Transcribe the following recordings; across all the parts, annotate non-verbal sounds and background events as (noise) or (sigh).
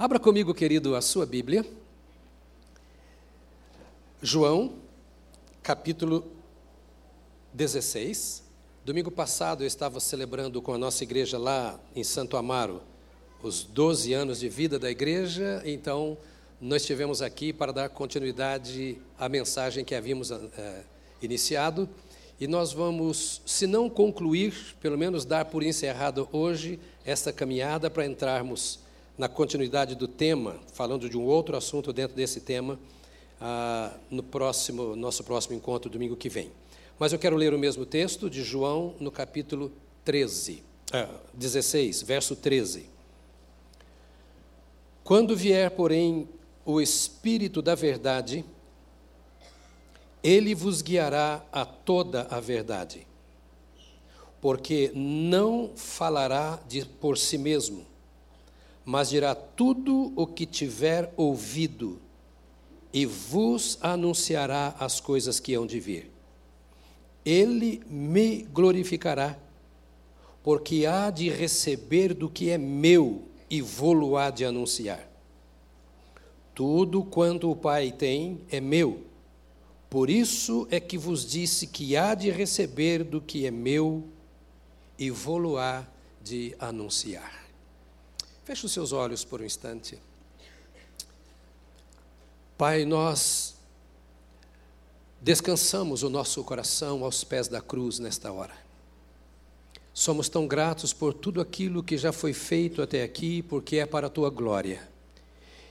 Abra comigo, querido, a sua Bíblia. João, capítulo 16. Domingo passado eu estava celebrando com a nossa igreja lá em Santo Amaro os 12 anos de vida da igreja, então nós estivemos aqui para dar continuidade à mensagem que havíamos é, iniciado. E nós vamos, se não concluir, pelo menos dar por encerrado hoje esta caminhada para entrarmos na continuidade do tema, falando de um outro assunto dentro desse tema, ah, no próximo, nosso próximo encontro, domingo que vem. Mas eu quero ler o mesmo texto de João, no capítulo 13, ah, 16, verso 13. Quando vier, porém, o Espírito da Verdade, ele vos guiará a toda a verdade, porque não falará de por si mesmo, mas dirá tudo o que tiver ouvido e vos anunciará as coisas que hão de vir. Ele me glorificará, porque há de receber do que é meu e vou-lo há de anunciar. Tudo quanto o Pai tem é meu. Por isso é que vos disse que há de receber do que é meu e vou-lo há de anunciar. Feche os seus olhos por um instante. Pai, nós descansamos o nosso coração aos pés da cruz nesta hora. Somos tão gratos por tudo aquilo que já foi feito até aqui, porque é para a tua glória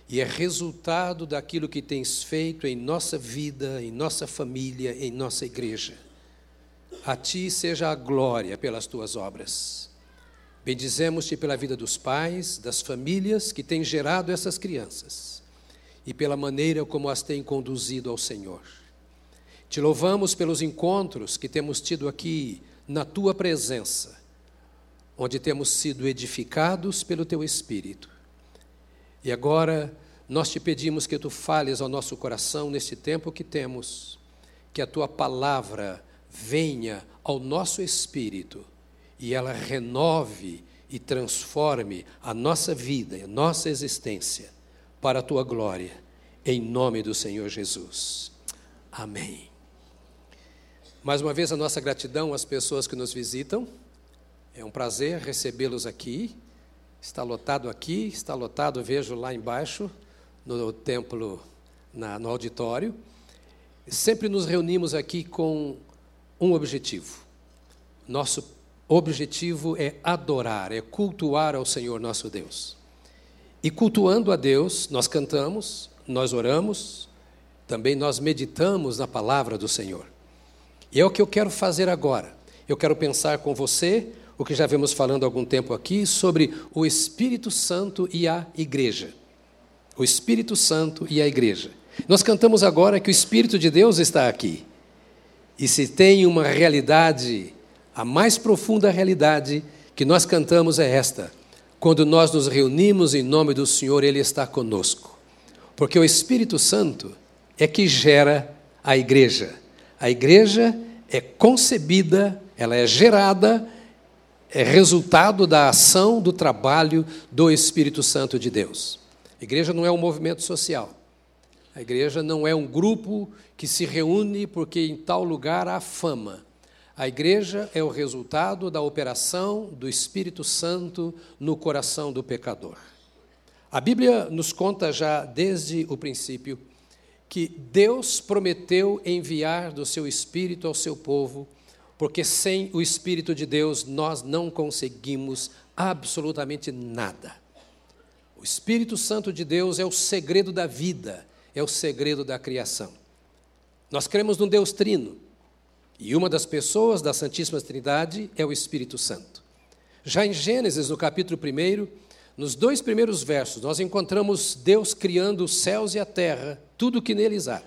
e é resultado daquilo que tens feito em nossa vida, em nossa família, em nossa igreja. A ti seja a glória pelas tuas obras. Bendizemos-te pela vida dos pais, das famílias que têm gerado essas crianças e pela maneira como as têm conduzido ao Senhor. Te louvamos pelos encontros que temos tido aqui na tua presença, onde temos sido edificados pelo teu Espírito e agora nós te pedimos que tu fales ao nosso coração nesse tempo que temos, que a tua palavra venha ao nosso espírito e ela renove e transforme a nossa vida, a nossa existência para a tua glória, em nome do Senhor Jesus. Amém. Mais uma vez a nossa gratidão às pessoas que nos visitam. É um prazer recebê-los aqui. Está lotado aqui, está lotado, vejo lá embaixo, no templo, na, no auditório. Sempre nos reunimos aqui com um objetivo. Nosso objetivo é adorar, é cultuar ao Senhor nosso Deus. E cultuando a Deus, nós cantamos, nós oramos, também nós meditamos na palavra do Senhor. E é o que eu quero fazer agora. Eu quero pensar com você o que já vemos falando há algum tempo aqui sobre o Espírito Santo e a igreja. O Espírito Santo e a igreja. Nós cantamos agora que o Espírito de Deus está aqui. E se tem uma realidade, a mais profunda realidade que nós cantamos é esta: quando nós nos reunimos em nome do Senhor, Ele está conosco. Porque o Espírito Santo é que gera a igreja. A igreja é concebida, ela é gerada é resultado da ação, do trabalho do Espírito Santo de Deus. A igreja não é um movimento social. A igreja não é um grupo que se reúne porque em tal lugar há fama. A igreja é o resultado da operação do Espírito Santo no coração do pecador. A Bíblia nos conta já desde o princípio que Deus prometeu enviar do seu Espírito ao seu povo porque sem o Espírito de Deus nós não conseguimos absolutamente nada. O Espírito Santo de Deus é o segredo da vida, é o segredo da criação. Nós cremos num Deus trino, e uma das pessoas da Santíssima Trindade é o Espírito Santo. Já em Gênesis, no capítulo 1, nos dois primeiros versos, nós encontramos Deus criando os céus e a terra, tudo o que neles há.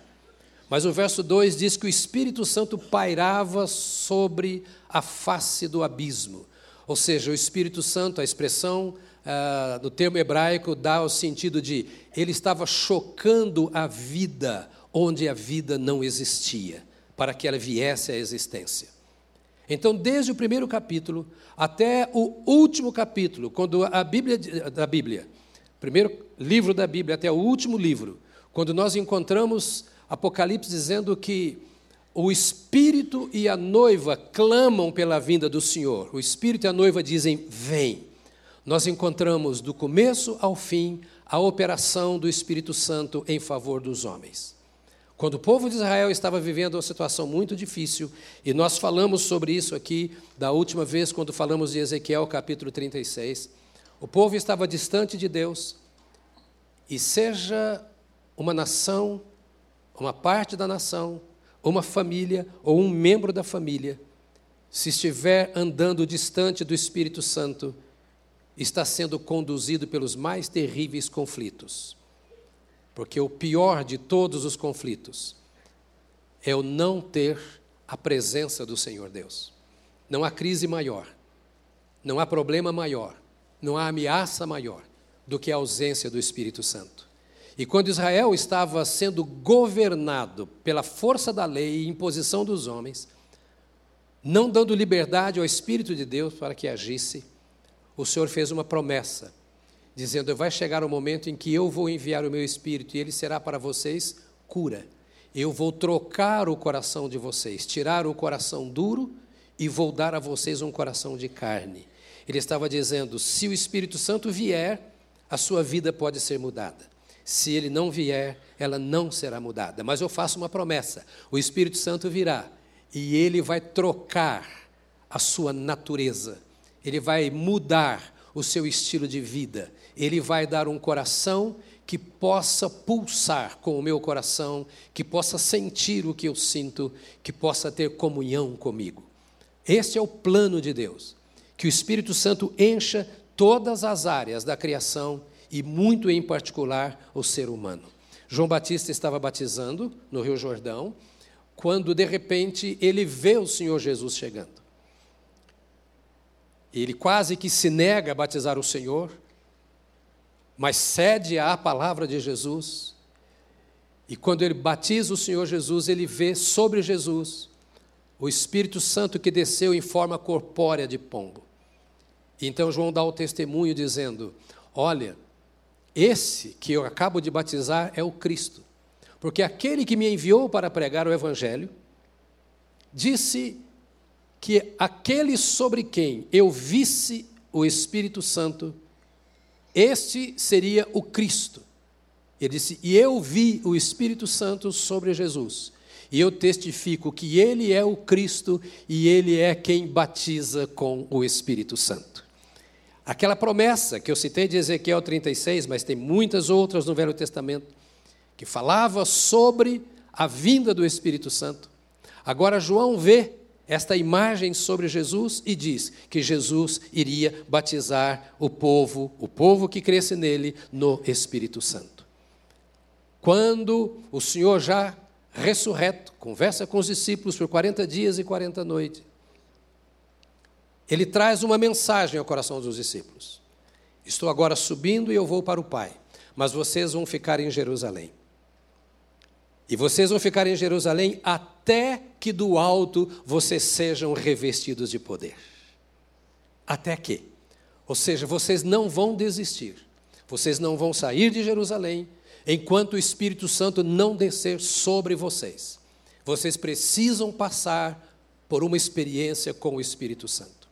Mas o verso 2 diz que o Espírito Santo pairava sobre a face do abismo. Ou seja, o Espírito Santo, a expressão ah, do termo hebraico dá o sentido de ele estava chocando a vida onde a vida não existia, para que ela viesse à existência. Então, desde o primeiro capítulo até o último capítulo, quando a Bíblia, da Bíblia primeiro livro da Bíblia até o último livro, quando nós encontramos Apocalipse dizendo que o Espírito e a noiva clamam pela vinda do Senhor, o Espírito e a noiva dizem: Vem. Nós encontramos do começo ao fim a operação do Espírito Santo em favor dos homens. Quando o povo de Israel estava vivendo uma situação muito difícil, e nós falamos sobre isso aqui da última vez, quando falamos de Ezequiel capítulo 36, o povo estava distante de Deus, e seja uma nação, uma parte da nação, uma família ou um membro da família, se estiver andando distante do Espírito Santo, está sendo conduzido pelos mais terríveis conflitos. Porque o pior de todos os conflitos é o não ter a presença do Senhor Deus. Não há crise maior, não há problema maior, não há ameaça maior do que a ausência do Espírito Santo. E quando Israel estava sendo governado pela força da lei e imposição dos homens, não dando liberdade ao Espírito de Deus para que agisse, o Senhor fez uma promessa dizendo: Vai chegar o momento em que eu vou enviar o meu espírito e ele será para vocês cura. Eu vou trocar o coração de vocês, tirar o coração duro e vou dar a vocês um coração de carne. Ele estava dizendo: se o Espírito Santo vier, a sua vida pode ser mudada. Se ele não vier, ela não será mudada. Mas eu faço uma promessa: o Espírito Santo virá e ele vai trocar a sua natureza, ele vai mudar o seu estilo de vida, ele vai dar um coração que possa pulsar com o meu coração, que possa sentir o que eu sinto, que possa ter comunhão comigo. Este é o plano de Deus, que o Espírito Santo encha todas as áreas da criação e, muito em particular, o ser humano. João Batista estava batizando no Rio Jordão, quando de repente ele vê o Senhor Jesus chegando. Ele quase que se nega a batizar o Senhor, mas cede à palavra de Jesus. E quando ele batiza o Senhor Jesus, ele vê sobre Jesus o Espírito Santo que desceu em forma corpórea de pombo. Então João dá o testemunho dizendo: Olha, esse que eu acabo de batizar é o Cristo, porque aquele que me enviou para pregar o Evangelho disse que aquele sobre quem eu visse o Espírito Santo este seria o Cristo. Ele disse: E eu vi o Espírito Santo sobre Jesus. E eu testifico que ele é o Cristo e ele é quem batiza com o Espírito Santo. Aquela promessa que eu citei de Ezequiel 36, mas tem muitas outras no Velho Testamento, que falava sobre a vinda do Espírito Santo. Agora João vê esta imagem sobre Jesus e diz que Jesus iria batizar o povo, o povo que cresce nele, no Espírito Santo. Quando o Senhor já ressurreto, conversa com os discípulos por 40 dias e 40 noites, ele traz uma mensagem ao coração dos discípulos. Estou agora subindo e eu vou para o Pai, mas vocês vão ficar em Jerusalém. E vocês vão ficar em Jerusalém até que do alto vocês sejam revestidos de poder. Até que. Ou seja, vocês não vão desistir. Vocês não vão sair de Jerusalém enquanto o Espírito Santo não descer sobre vocês. Vocês precisam passar por uma experiência com o Espírito Santo.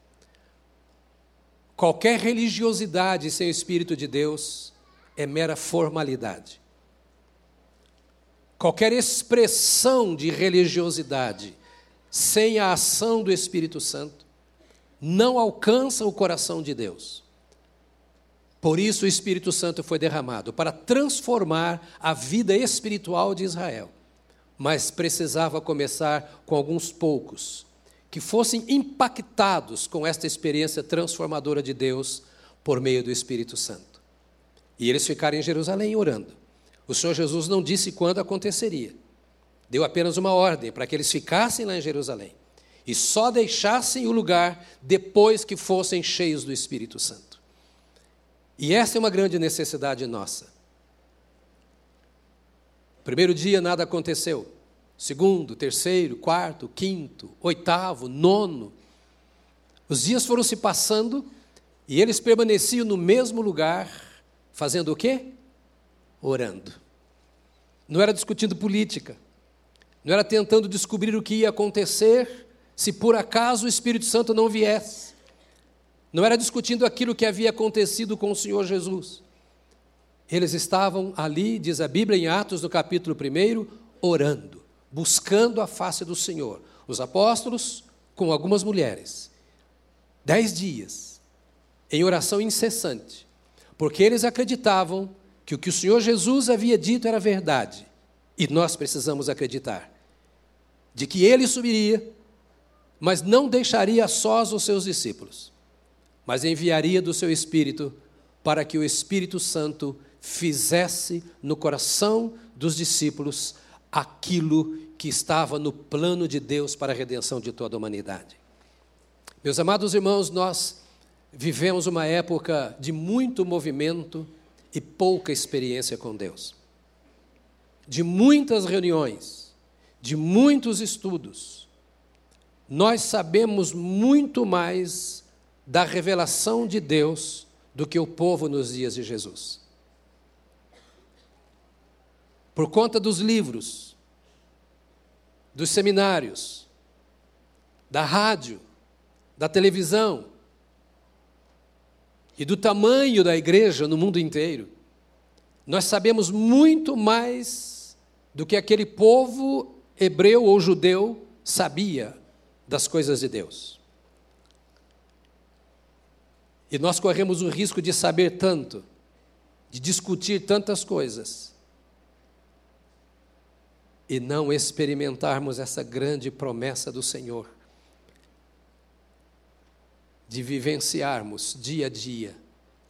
Qualquer religiosidade sem o Espírito de Deus é mera formalidade. Qualquer expressão de religiosidade sem a ação do Espírito Santo não alcança o coração de Deus. Por isso o Espírito Santo foi derramado para transformar a vida espiritual de Israel. Mas precisava começar com alguns poucos que fossem impactados com esta experiência transformadora de Deus por meio do Espírito Santo. E eles ficaram em Jerusalém orando. O Senhor Jesus não disse quando aconteceria. Deu apenas uma ordem para que eles ficassem lá em Jerusalém e só deixassem o lugar depois que fossem cheios do Espírito Santo. E essa é uma grande necessidade nossa. Primeiro dia nada aconteceu. Segundo, terceiro, quarto, quinto, oitavo, nono. Os dias foram se passando e eles permaneciam no mesmo lugar, Fazendo o quê? Orando. Não era discutindo política. Não era tentando descobrir o que ia acontecer se por acaso o Espírito Santo não viesse. Não era discutindo aquilo que havia acontecido com o Senhor Jesus. Eles estavam ali, diz a Bíblia em Atos, no capítulo 1, orando, buscando a face do Senhor. Os apóstolos com algumas mulheres. Dez dias, em oração incessante, porque eles acreditavam que o que o Senhor Jesus havia dito era verdade. E nós precisamos acreditar de que ele subiria, mas não deixaria sós os seus discípulos, mas enviaria do seu Espírito para que o Espírito Santo fizesse no coração dos discípulos aquilo que estava no plano de Deus para a redenção de toda a humanidade. Meus amados irmãos, nós vivemos uma época de muito movimento e pouca experiência com Deus. De muitas reuniões, de muitos estudos, nós sabemos muito mais da revelação de Deus do que o povo nos dias de Jesus. Por conta dos livros, dos seminários, da rádio, da televisão e do tamanho da igreja no mundo inteiro, nós sabemos muito mais do que aquele povo hebreu ou judeu sabia das coisas de Deus. E nós corremos o risco de saber tanto, de discutir tantas coisas, e não experimentarmos essa grande promessa do Senhor, de vivenciarmos dia a dia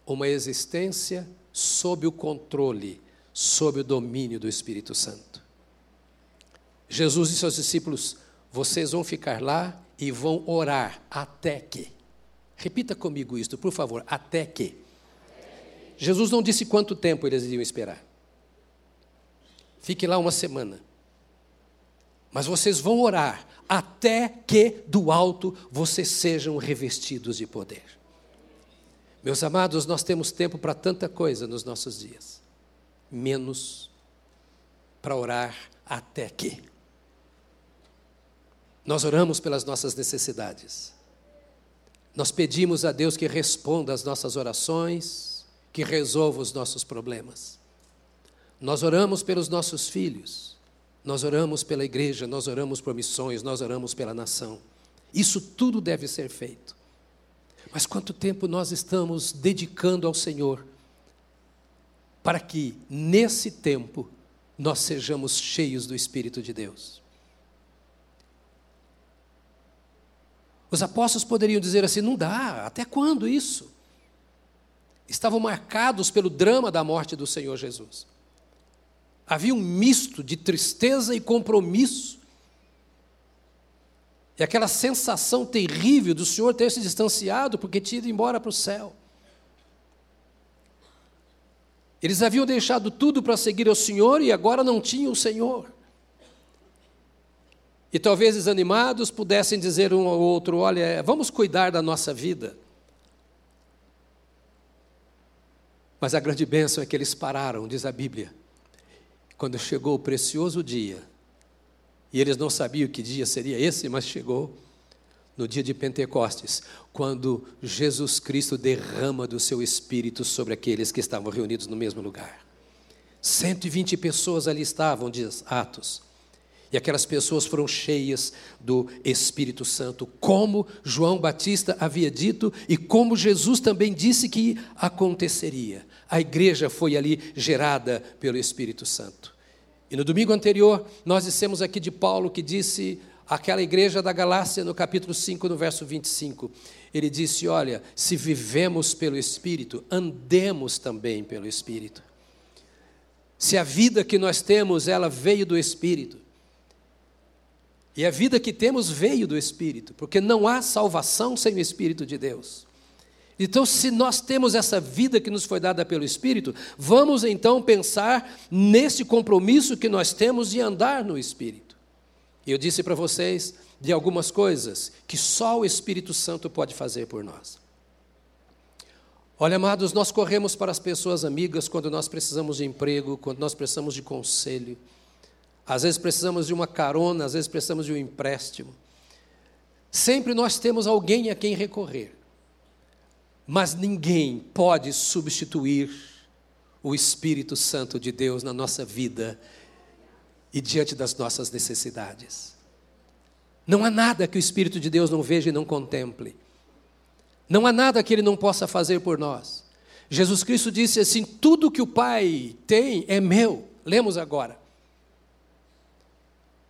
uma existência sob o controle, sob o domínio do Espírito Santo. Jesus e seus discípulos, vocês vão ficar lá e vão orar até que. Repita comigo isto, por favor, até que. Jesus não disse quanto tempo eles iriam esperar. Fique lá uma semana. Mas vocês vão orar até que do alto vocês sejam revestidos de poder. Meus amados, nós temos tempo para tanta coisa nos nossos dias, menos para orar até que. Nós oramos pelas nossas necessidades. Nós pedimos a Deus que responda às nossas orações, que resolva os nossos problemas. Nós oramos pelos nossos filhos. Nós oramos pela igreja, nós oramos por missões, nós oramos pela nação. Isso tudo deve ser feito. Mas quanto tempo nós estamos dedicando ao Senhor para que, nesse tempo, nós sejamos cheios do Espírito de Deus? Os apóstolos poderiam dizer assim: não dá, até quando isso? Estavam marcados pelo drama da morte do Senhor Jesus. Havia um misto de tristeza e compromisso. E aquela sensação terrível do Senhor ter se distanciado porque tinha ido embora para o céu. Eles haviam deixado tudo para seguir ao Senhor e agora não tinham o Senhor. E talvez desanimados pudessem dizer um ao outro: olha, vamos cuidar da nossa vida. Mas a grande bênção é que eles pararam, diz a Bíblia, quando chegou o precioso dia, e eles não sabiam que dia seria esse, mas chegou no dia de Pentecostes, quando Jesus Cristo derrama do seu Espírito sobre aqueles que estavam reunidos no mesmo lugar. 120 pessoas ali estavam, diz Atos. E aquelas pessoas foram cheias do Espírito Santo, como João Batista havia dito e como Jesus também disse que aconteceria. A igreja foi ali gerada pelo Espírito Santo. E no domingo anterior, nós dissemos aqui de Paulo que disse àquela igreja da Galácia, no capítulo 5, no verso 25. Ele disse: Olha, se vivemos pelo Espírito, andemos também pelo Espírito. Se a vida que nós temos, ela veio do Espírito. E a vida que temos veio do Espírito, porque não há salvação sem o Espírito de Deus. Então, se nós temos essa vida que nos foi dada pelo Espírito, vamos então pensar nesse compromisso que nós temos de andar no Espírito. Eu disse para vocês de algumas coisas que só o Espírito Santo pode fazer por nós. Olha, amados, nós corremos para as pessoas amigas quando nós precisamos de emprego, quando nós precisamos de conselho. Às vezes precisamos de uma carona, às vezes precisamos de um empréstimo. Sempre nós temos alguém a quem recorrer. Mas ninguém pode substituir o Espírito Santo de Deus na nossa vida e diante das nossas necessidades. Não há nada que o Espírito de Deus não veja e não contemple. Não há nada que ele não possa fazer por nós. Jesus Cristo disse assim: tudo que o Pai tem é meu. Lemos agora.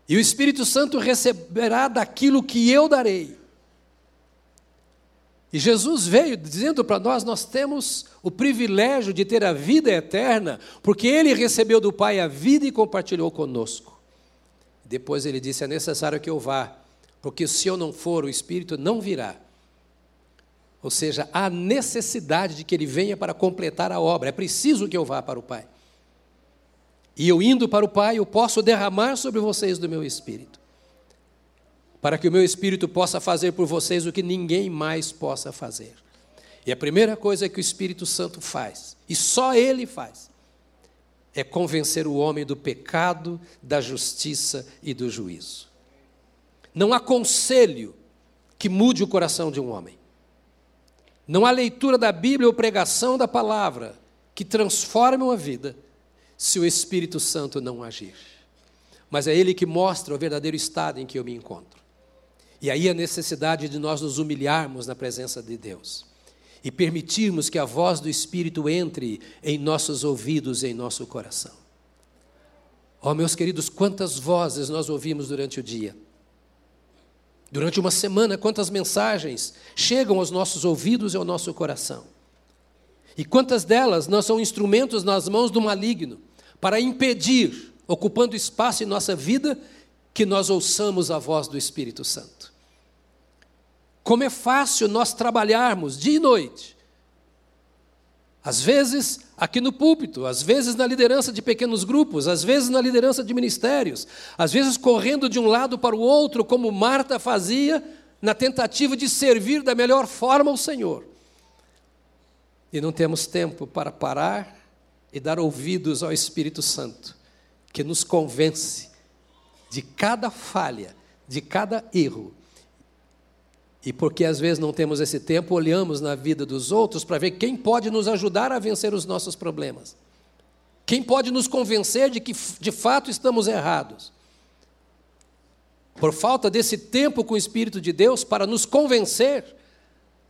E o Espírito Santo receberá daquilo que eu darei. E Jesus veio dizendo para nós: nós temos o privilégio de ter a vida eterna, porque Ele recebeu do Pai a vida e compartilhou conosco. Depois ele disse: é necessário que eu vá, porque se eu não for, o Espírito não virá. Ou seja, há necessidade de que ele venha para completar a obra. É preciso que eu vá para o Pai. E eu indo para o Pai, eu posso derramar sobre vocês do meu espírito. Para que o meu espírito possa fazer por vocês o que ninguém mais possa fazer. E a primeira coisa que o Espírito Santo faz, e só ele faz, é convencer o homem do pecado, da justiça e do juízo. Não há conselho que mude o coração de um homem. Não há leitura da Bíblia ou pregação da palavra que transforme uma vida se o Espírito Santo não agir. Mas é Ele que mostra o verdadeiro estado em que eu me encontro. E aí a necessidade de nós nos humilharmos na presença de Deus e permitirmos que a voz do Espírito entre em nossos ouvidos e em nosso coração. Ó, oh, meus queridos, quantas vozes nós ouvimos durante o dia Durante uma semana, quantas mensagens chegam aos nossos ouvidos e ao nosso coração? E quantas delas não são instrumentos nas mãos do maligno para impedir, ocupando espaço em nossa vida, que nós ouçamos a voz do Espírito Santo? Como é fácil nós trabalharmos dia e noite às vezes aqui no púlpito, às vezes na liderança de pequenos grupos, às vezes na liderança de ministérios, às vezes correndo de um lado para o outro, como Marta fazia, na tentativa de servir da melhor forma ao Senhor. E não temos tempo para parar e dar ouvidos ao Espírito Santo, que nos convence de cada falha, de cada erro, e porque às vezes não temos esse tempo, olhamos na vida dos outros para ver quem pode nos ajudar a vencer os nossos problemas. Quem pode nos convencer de que de fato estamos errados. Por falta desse tempo com o Espírito de Deus para nos convencer,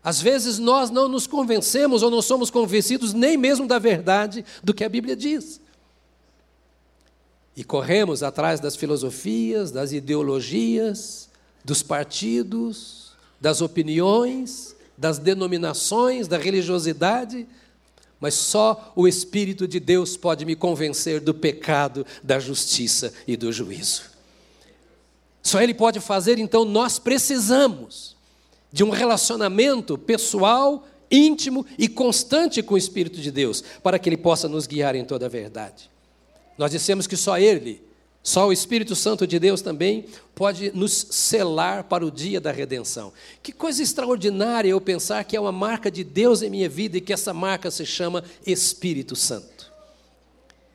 às vezes nós não nos convencemos ou não somos convencidos nem mesmo da verdade do que a Bíblia diz. E corremos atrás das filosofias, das ideologias, dos partidos, das opiniões, das denominações, da religiosidade, mas só o Espírito de Deus pode me convencer do pecado, da justiça e do juízo. Só Ele pode fazer, então nós precisamos de um relacionamento pessoal, íntimo e constante com o Espírito de Deus, para que Ele possa nos guiar em toda a verdade. Nós dissemos que só Ele só o Espírito Santo de Deus também pode nos selar para o dia da redenção. Que coisa extraordinária eu pensar que é uma marca de Deus em minha vida e que essa marca se chama Espírito Santo.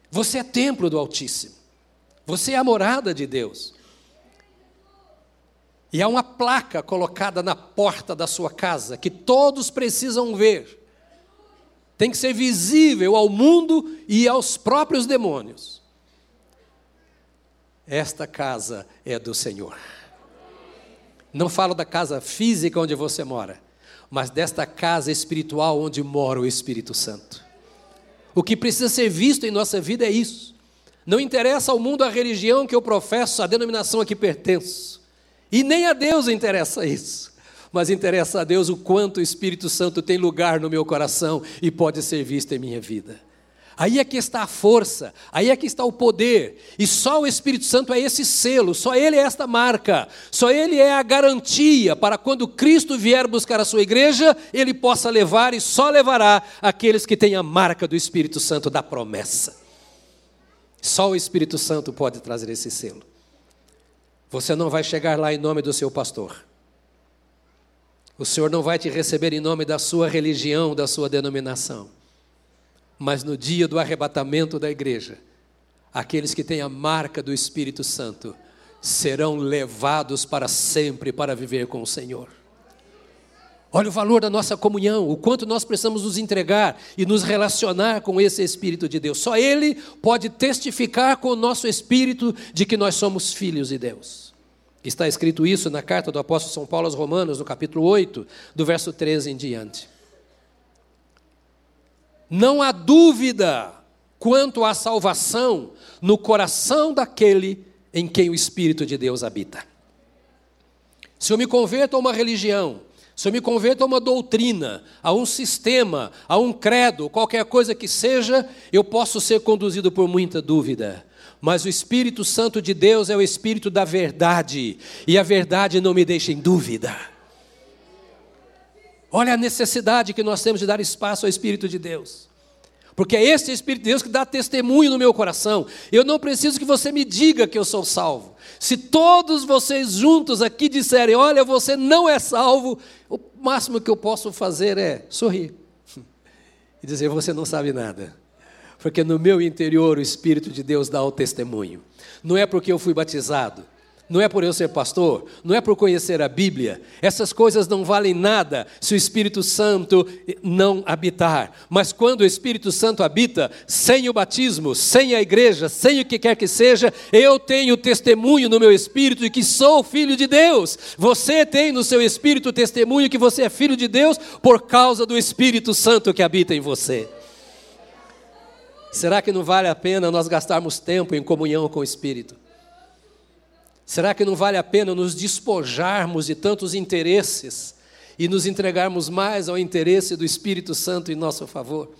Você é templo do Altíssimo. Você é a morada de Deus. E há uma placa colocada na porta da sua casa que todos precisam ver. Tem que ser visível ao mundo e aos próprios demônios. Esta casa é do Senhor. Não falo da casa física onde você mora, mas desta casa espiritual onde mora o Espírito Santo. O que precisa ser visto em nossa vida é isso. Não interessa ao mundo a religião que eu professo, a denominação a que pertenço. E nem a Deus interessa isso. Mas interessa a Deus o quanto o Espírito Santo tem lugar no meu coração e pode ser visto em minha vida. Aí é que está a força, aí é que está o poder, e só o Espírito Santo é esse selo, só Ele é esta marca, só Ele é a garantia para quando Cristo vier buscar a sua igreja, Ele possa levar e só levará aqueles que têm a marca do Espírito Santo da promessa. Só o Espírito Santo pode trazer esse selo. Você não vai chegar lá em nome do seu pastor, O Senhor não vai te receber em nome da sua religião, da sua denominação. Mas no dia do arrebatamento da igreja, aqueles que têm a marca do Espírito Santo serão levados para sempre para viver com o Senhor. Olha o valor da nossa comunhão, o quanto nós precisamos nos entregar e nos relacionar com esse Espírito de Deus. Só Ele pode testificar com o nosso espírito de que nós somos filhos de Deus. Está escrito isso na carta do apóstolo São Paulo aos Romanos, no capítulo 8, do verso 13 em diante. Não há dúvida quanto à salvação no coração daquele em quem o Espírito de Deus habita. Se eu me converto a uma religião, se eu me converto a uma doutrina, a um sistema, a um credo, qualquer coisa que seja, eu posso ser conduzido por muita dúvida. Mas o Espírito Santo de Deus é o Espírito da verdade, e a verdade não me deixa em dúvida. Olha a necessidade que nós temos de dar espaço ao Espírito de Deus. Porque é esse Espírito de Deus que dá testemunho no meu coração. Eu não preciso que você me diga que eu sou salvo. Se todos vocês juntos aqui disserem, olha, você não é salvo, o máximo que eu posso fazer é sorrir (laughs) e dizer, você não sabe nada. Porque no meu interior o Espírito de Deus dá o testemunho. Não é porque eu fui batizado, não é por eu ser pastor, não é por conhecer a Bíblia. Essas coisas não valem nada se o Espírito Santo não habitar. Mas quando o Espírito Santo habita, sem o batismo, sem a igreja, sem o que quer que seja, eu tenho testemunho no meu espírito de que sou filho de Deus. Você tem no seu espírito testemunho que você é filho de Deus por causa do Espírito Santo que habita em você. Será que não vale a pena nós gastarmos tempo em comunhão com o Espírito? Será que não vale a pena nos despojarmos de tantos interesses e nos entregarmos mais ao interesse do Espírito Santo em nosso favor?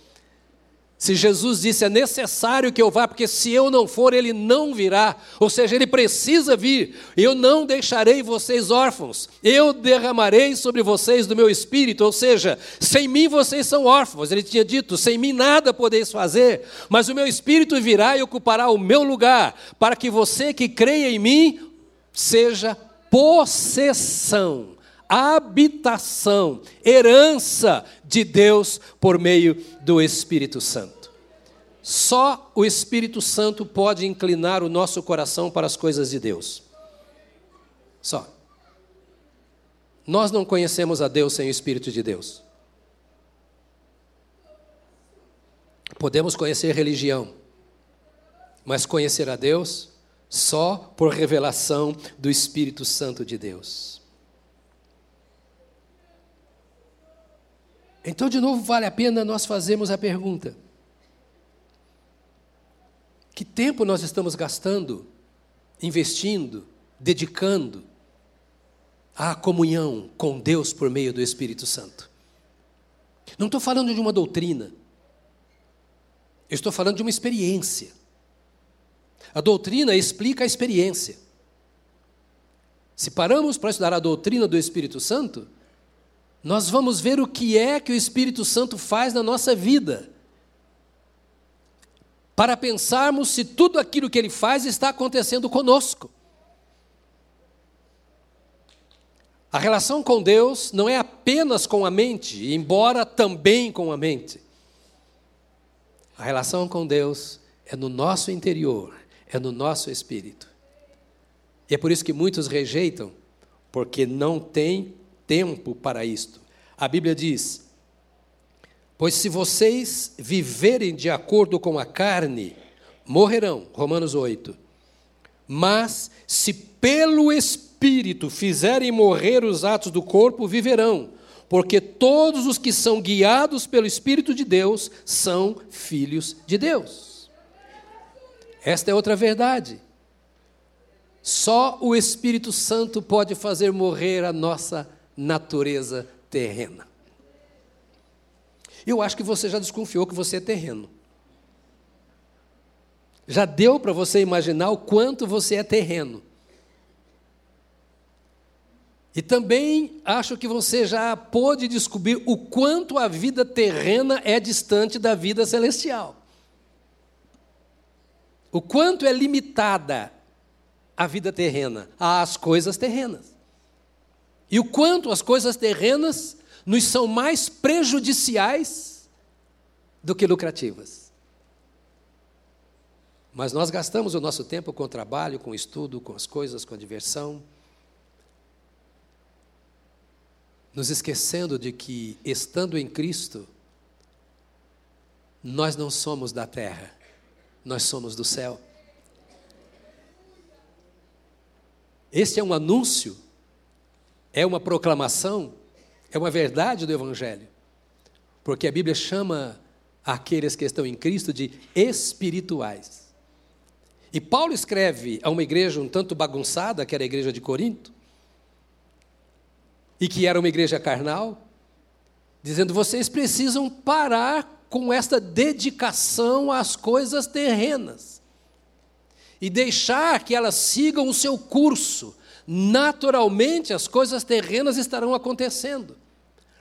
Se Jesus disse é necessário que eu vá, porque se eu não for, ele não virá. Ou seja, ele precisa vir. Eu não deixarei vocês órfãos. Eu derramarei sobre vocês do meu espírito. Ou seja, sem mim vocês são órfãos. Ele tinha dito: sem mim nada podeis fazer. Mas o meu espírito virá e ocupará o meu lugar, para que você que creia em mim seja possessão, habitação, herança de Deus por meio do Espírito Santo. Só o Espírito Santo pode inclinar o nosso coração para as coisas de Deus. Só. Nós não conhecemos a Deus sem o Espírito de Deus. Podemos conhecer religião, mas conhecer a Deus só por revelação do Espírito Santo de Deus. Então, de novo, vale a pena nós fazermos a pergunta: que tempo nós estamos gastando, investindo, dedicando à comunhão com Deus por meio do Espírito Santo? Não estou falando de uma doutrina, eu estou falando de uma experiência. A doutrina explica a experiência. Se paramos para estudar a doutrina do Espírito Santo, nós vamos ver o que é que o Espírito Santo faz na nossa vida. Para pensarmos se tudo aquilo que ele faz está acontecendo conosco. A relação com Deus não é apenas com a mente, embora também com a mente. A relação com Deus é no nosso interior, é no nosso espírito. E é por isso que muitos rejeitam, porque não tem tempo para isto. A Bíblia diz: Pois se vocês viverem de acordo com a carne, morrerão. Romanos 8. Mas se pelo Espírito fizerem morrer os atos do corpo, viverão. Porque todos os que são guiados pelo Espírito de Deus são filhos de Deus. Esta é outra verdade. Só o Espírito Santo pode fazer morrer a nossa natureza terrena. Eu acho que você já desconfiou que você é terreno. Já deu para você imaginar o quanto você é terreno. E também acho que você já pôde descobrir o quanto a vida terrena é distante da vida celestial o quanto é limitada a vida terrena às coisas terrenas. e o quanto as coisas terrenas nos são mais prejudiciais do que lucrativas. Mas nós gastamos o nosso tempo com o trabalho, com o estudo, com as coisas, com a diversão, nos esquecendo de que, estando em Cristo, nós não somos da terra, nós somos do céu. Este é um anúncio, é uma proclamação, é uma verdade do Evangelho. Porque a Bíblia chama aqueles que estão em Cristo de espirituais. E Paulo escreve a uma igreja um tanto bagunçada, que era a igreja de Corinto, e que era uma igreja carnal, dizendo: vocês precisam parar com esta dedicação às coisas terrenas e deixar que elas sigam o seu curso, naturalmente as coisas terrenas estarão acontecendo.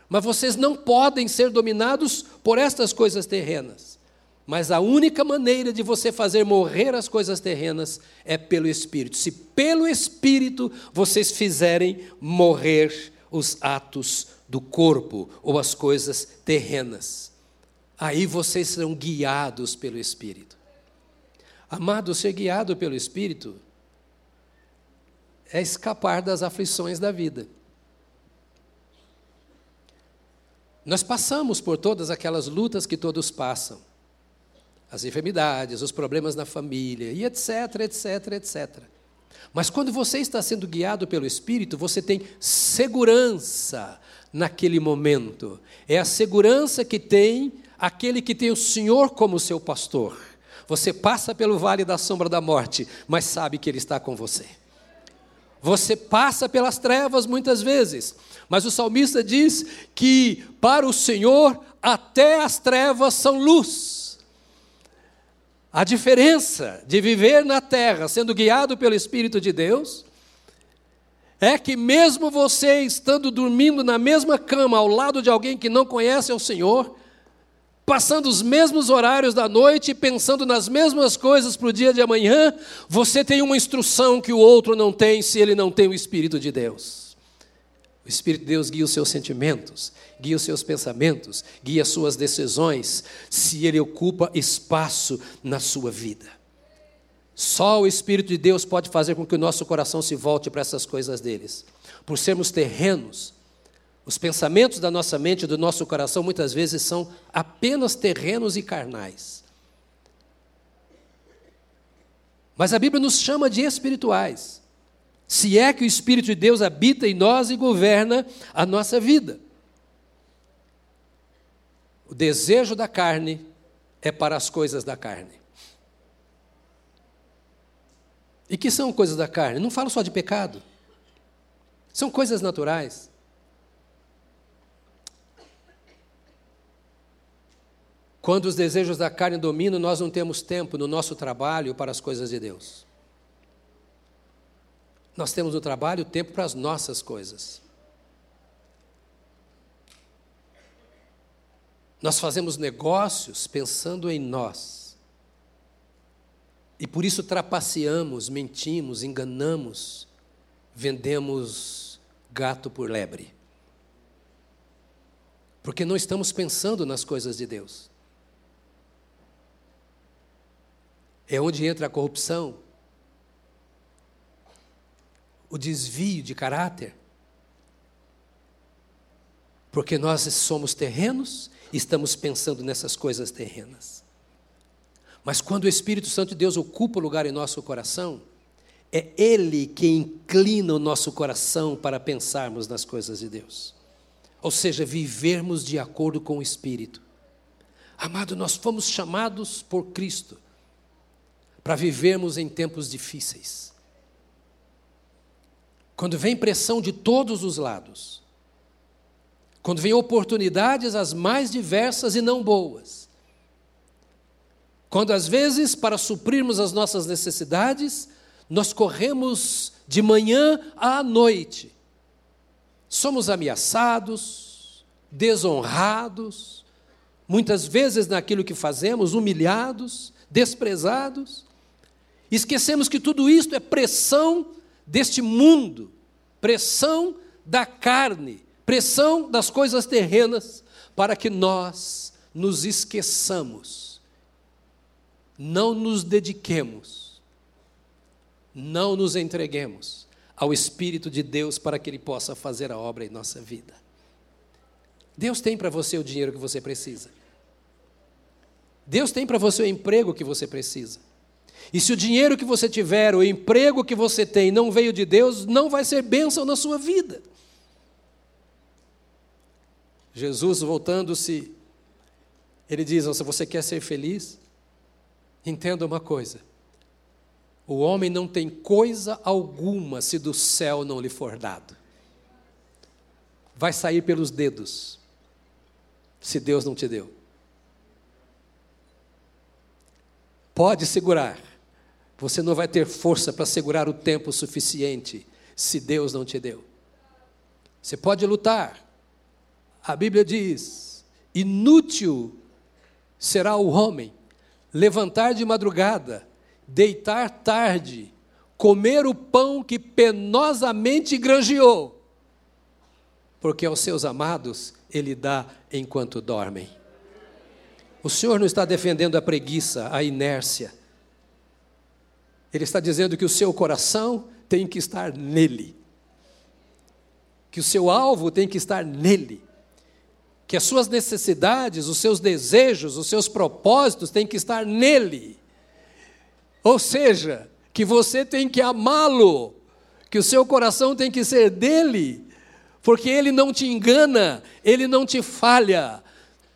Mas vocês não podem ser dominados por estas coisas terrenas. Mas a única maneira de você fazer morrer as coisas terrenas é pelo Espírito. Se pelo Espírito vocês fizerem morrer os atos do corpo ou as coisas terrenas, aí vocês serão guiados pelo Espírito. Amado, ser guiado pelo Espírito é escapar das aflições da vida. Nós passamos por todas aquelas lutas que todos passam, as enfermidades, os problemas na família, e etc, etc, etc. Mas quando você está sendo guiado pelo Espírito, você tem segurança naquele momento. É a segurança que tem aquele que tem o Senhor como seu pastor. Você passa pelo vale da sombra da morte, mas sabe que Ele está com você. Você passa pelas trevas muitas vezes, mas o salmista diz que para o Senhor até as trevas são luz. A diferença de viver na terra sendo guiado pelo Espírito de Deus é que, mesmo você estando dormindo na mesma cama ao lado de alguém que não conhece o Senhor, passando os mesmos horários da noite pensando nas mesmas coisas para o dia de amanhã, você tem uma instrução que o outro não tem se ele não tem o Espírito de Deus. O Espírito de Deus guia os seus sentimentos, guia os seus pensamentos, guia as suas decisões, se ele ocupa espaço na sua vida. Só o Espírito de Deus pode fazer com que o nosso coração se volte para essas coisas deles. Por sermos terrenos, os pensamentos da nossa mente e do nosso coração muitas vezes são apenas terrenos e carnais. Mas a Bíblia nos chama de espirituais. Se é que o Espírito de Deus habita em nós e governa a nossa vida. O desejo da carne é para as coisas da carne. E que são coisas da carne? Não falo só de pecado. São coisas naturais. Quando os desejos da carne dominam, nós não temos tempo no nosso trabalho para as coisas de Deus. Nós temos no trabalho tempo para as nossas coisas. Nós fazemos negócios pensando em nós. E por isso trapaceamos, mentimos, enganamos, vendemos gato por lebre. Porque não estamos pensando nas coisas de Deus. É onde entra a corrupção, o desvio de caráter. Porque nós somos terrenos e estamos pensando nessas coisas terrenas. Mas quando o Espírito Santo de Deus ocupa o lugar em nosso coração, é Ele que inclina o nosso coração para pensarmos nas coisas de Deus. Ou seja, vivermos de acordo com o Espírito. Amado, nós fomos chamados por Cristo para vivermos em tempos difíceis. Quando vem pressão de todos os lados, quando vem oportunidades as mais diversas e não boas, quando às vezes, para suprirmos as nossas necessidades, nós corremos de manhã à noite, somos ameaçados, desonrados, muitas vezes naquilo que fazemos, humilhados, desprezados, Esquecemos que tudo isto é pressão deste mundo, pressão da carne, pressão das coisas terrenas, para que nós nos esqueçamos, não nos dediquemos, não nos entreguemos ao Espírito de Deus para que Ele possa fazer a obra em nossa vida. Deus tem para você o dinheiro que você precisa. Deus tem para você o emprego que você precisa. E se o dinheiro que você tiver, o emprego que você tem não veio de Deus, não vai ser bênção na sua vida. Jesus, voltando-se, ele diz: Se você quer ser feliz, entenda uma coisa: o homem não tem coisa alguma se do céu não lhe for dado. Vai sair pelos dedos, se Deus não te deu. Pode segurar, você não vai ter força para segurar o tempo suficiente se Deus não te deu. Você pode lutar, a Bíblia diz: inútil será o homem levantar de madrugada, deitar tarde, comer o pão que penosamente granjeou, porque aos seus amados ele dá enquanto dormem. O Senhor não está defendendo a preguiça, a inércia. Ele está dizendo que o seu coração tem que estar nele, que o seu alvo tem que estar nele, que as suas necessidades, os seus desejos, os seus propósitos têm que estar nele. Ou seja, que você tem que amá-lo, que o seu coração tem que ser dele, porque ele não te engana, ele não te falha,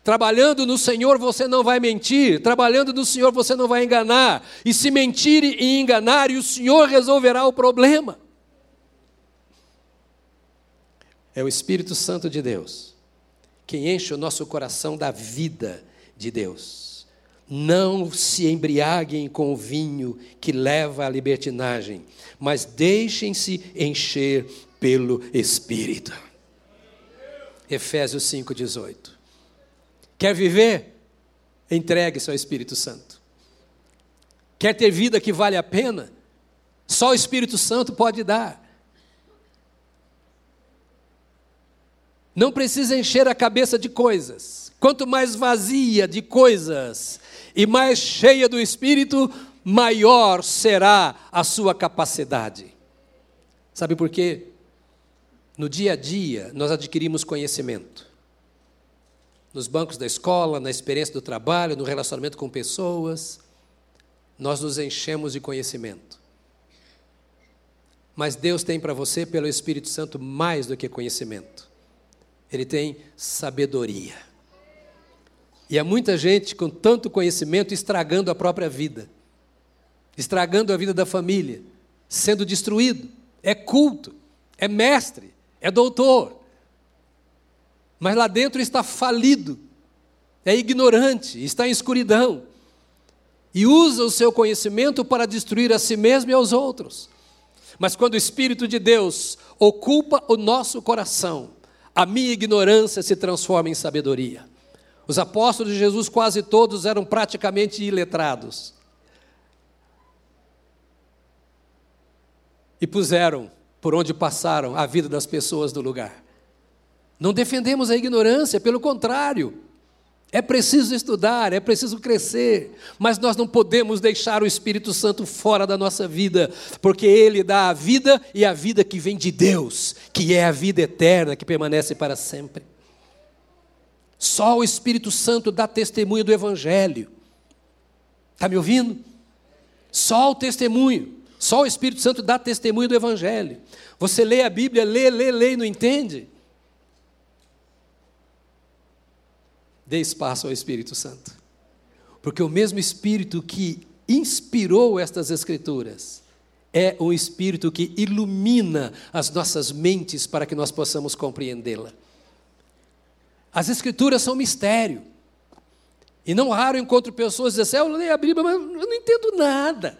Trabalhando no Senhor você não vai mentir, trabalhando no Senhor você não vai enganar. E se mentir e enganar, e o Senhor resolverá o problema. É o Espírito Santo de Deus quem enche o nosso coração da vida de Deus. Não se embriaguem com o vinho que leva à libertinagem, mas deixem-se encher pelo Espírito. Efésios 5,18. Quer viver? Entregue-se ao Espírito Santo. Quer ter vida que vale a pena? Só o Espírito Santo pode dar. Não precisa encher a cabeça de coisas. Quanto mais vazia de coisas e mais cheia do Espírito, maior será a sua capacidade. Sabe por quê? No dia a dia, nós adquirimos conhecimento nos bancos da escola, na experiência do trabalho, no relacionamento com pessoas, nós nos enchemos de conhecimento. Mas Deus tem para você, pelo Espírito Santo, mais do que conhecimento. Ele tem sabedoria. E há muita gente com tanto conhecimento estragando a própria vida, estragando a vida da família, sendo destruído. É culto, é mestre, é doutor, mas lá dentro está falido, é ignorante, está em escuridão, e usa o seu conhecimento para destruir a si mesmo e aos outros. Mas quando o Espírito de Deus ocupa o nosso coração, a minha ignorância se transforma em sabedoria. Os apóstolos de Jesus, quase todos, eram praticamente iletrados. E puseram, por onde passaram, a vida das pessoas do lugar. Não defendemos a ignorância, pelo contrário. É preciso estudar, é preciso crescer, mas nós não podemos deixar o Espírito Santo fora da nossa vida, porque ele dá a vida e a vida que vem de Deus, que é a vida eterna, que permanece para sempre. Só o Espírito Santo dá testemunho do Evangelho. Está me ouvindo? Só o testemunho, só o Espírito Santo dá testemunho do Evangelho. Você lê a Bíblia, lê, lê, lê e não entende. Dê espaço ao Espírito Santo. Porque o mesmo Espírito que inspirou estas Escrituras é um Espírito que ilumina as nossas mentes para que nós possamos compreendê-la. As Escrituras são mistério. E não raro encontro pessoas dizendo assim, eu leio a Bíblia, mas eu não entendo nada.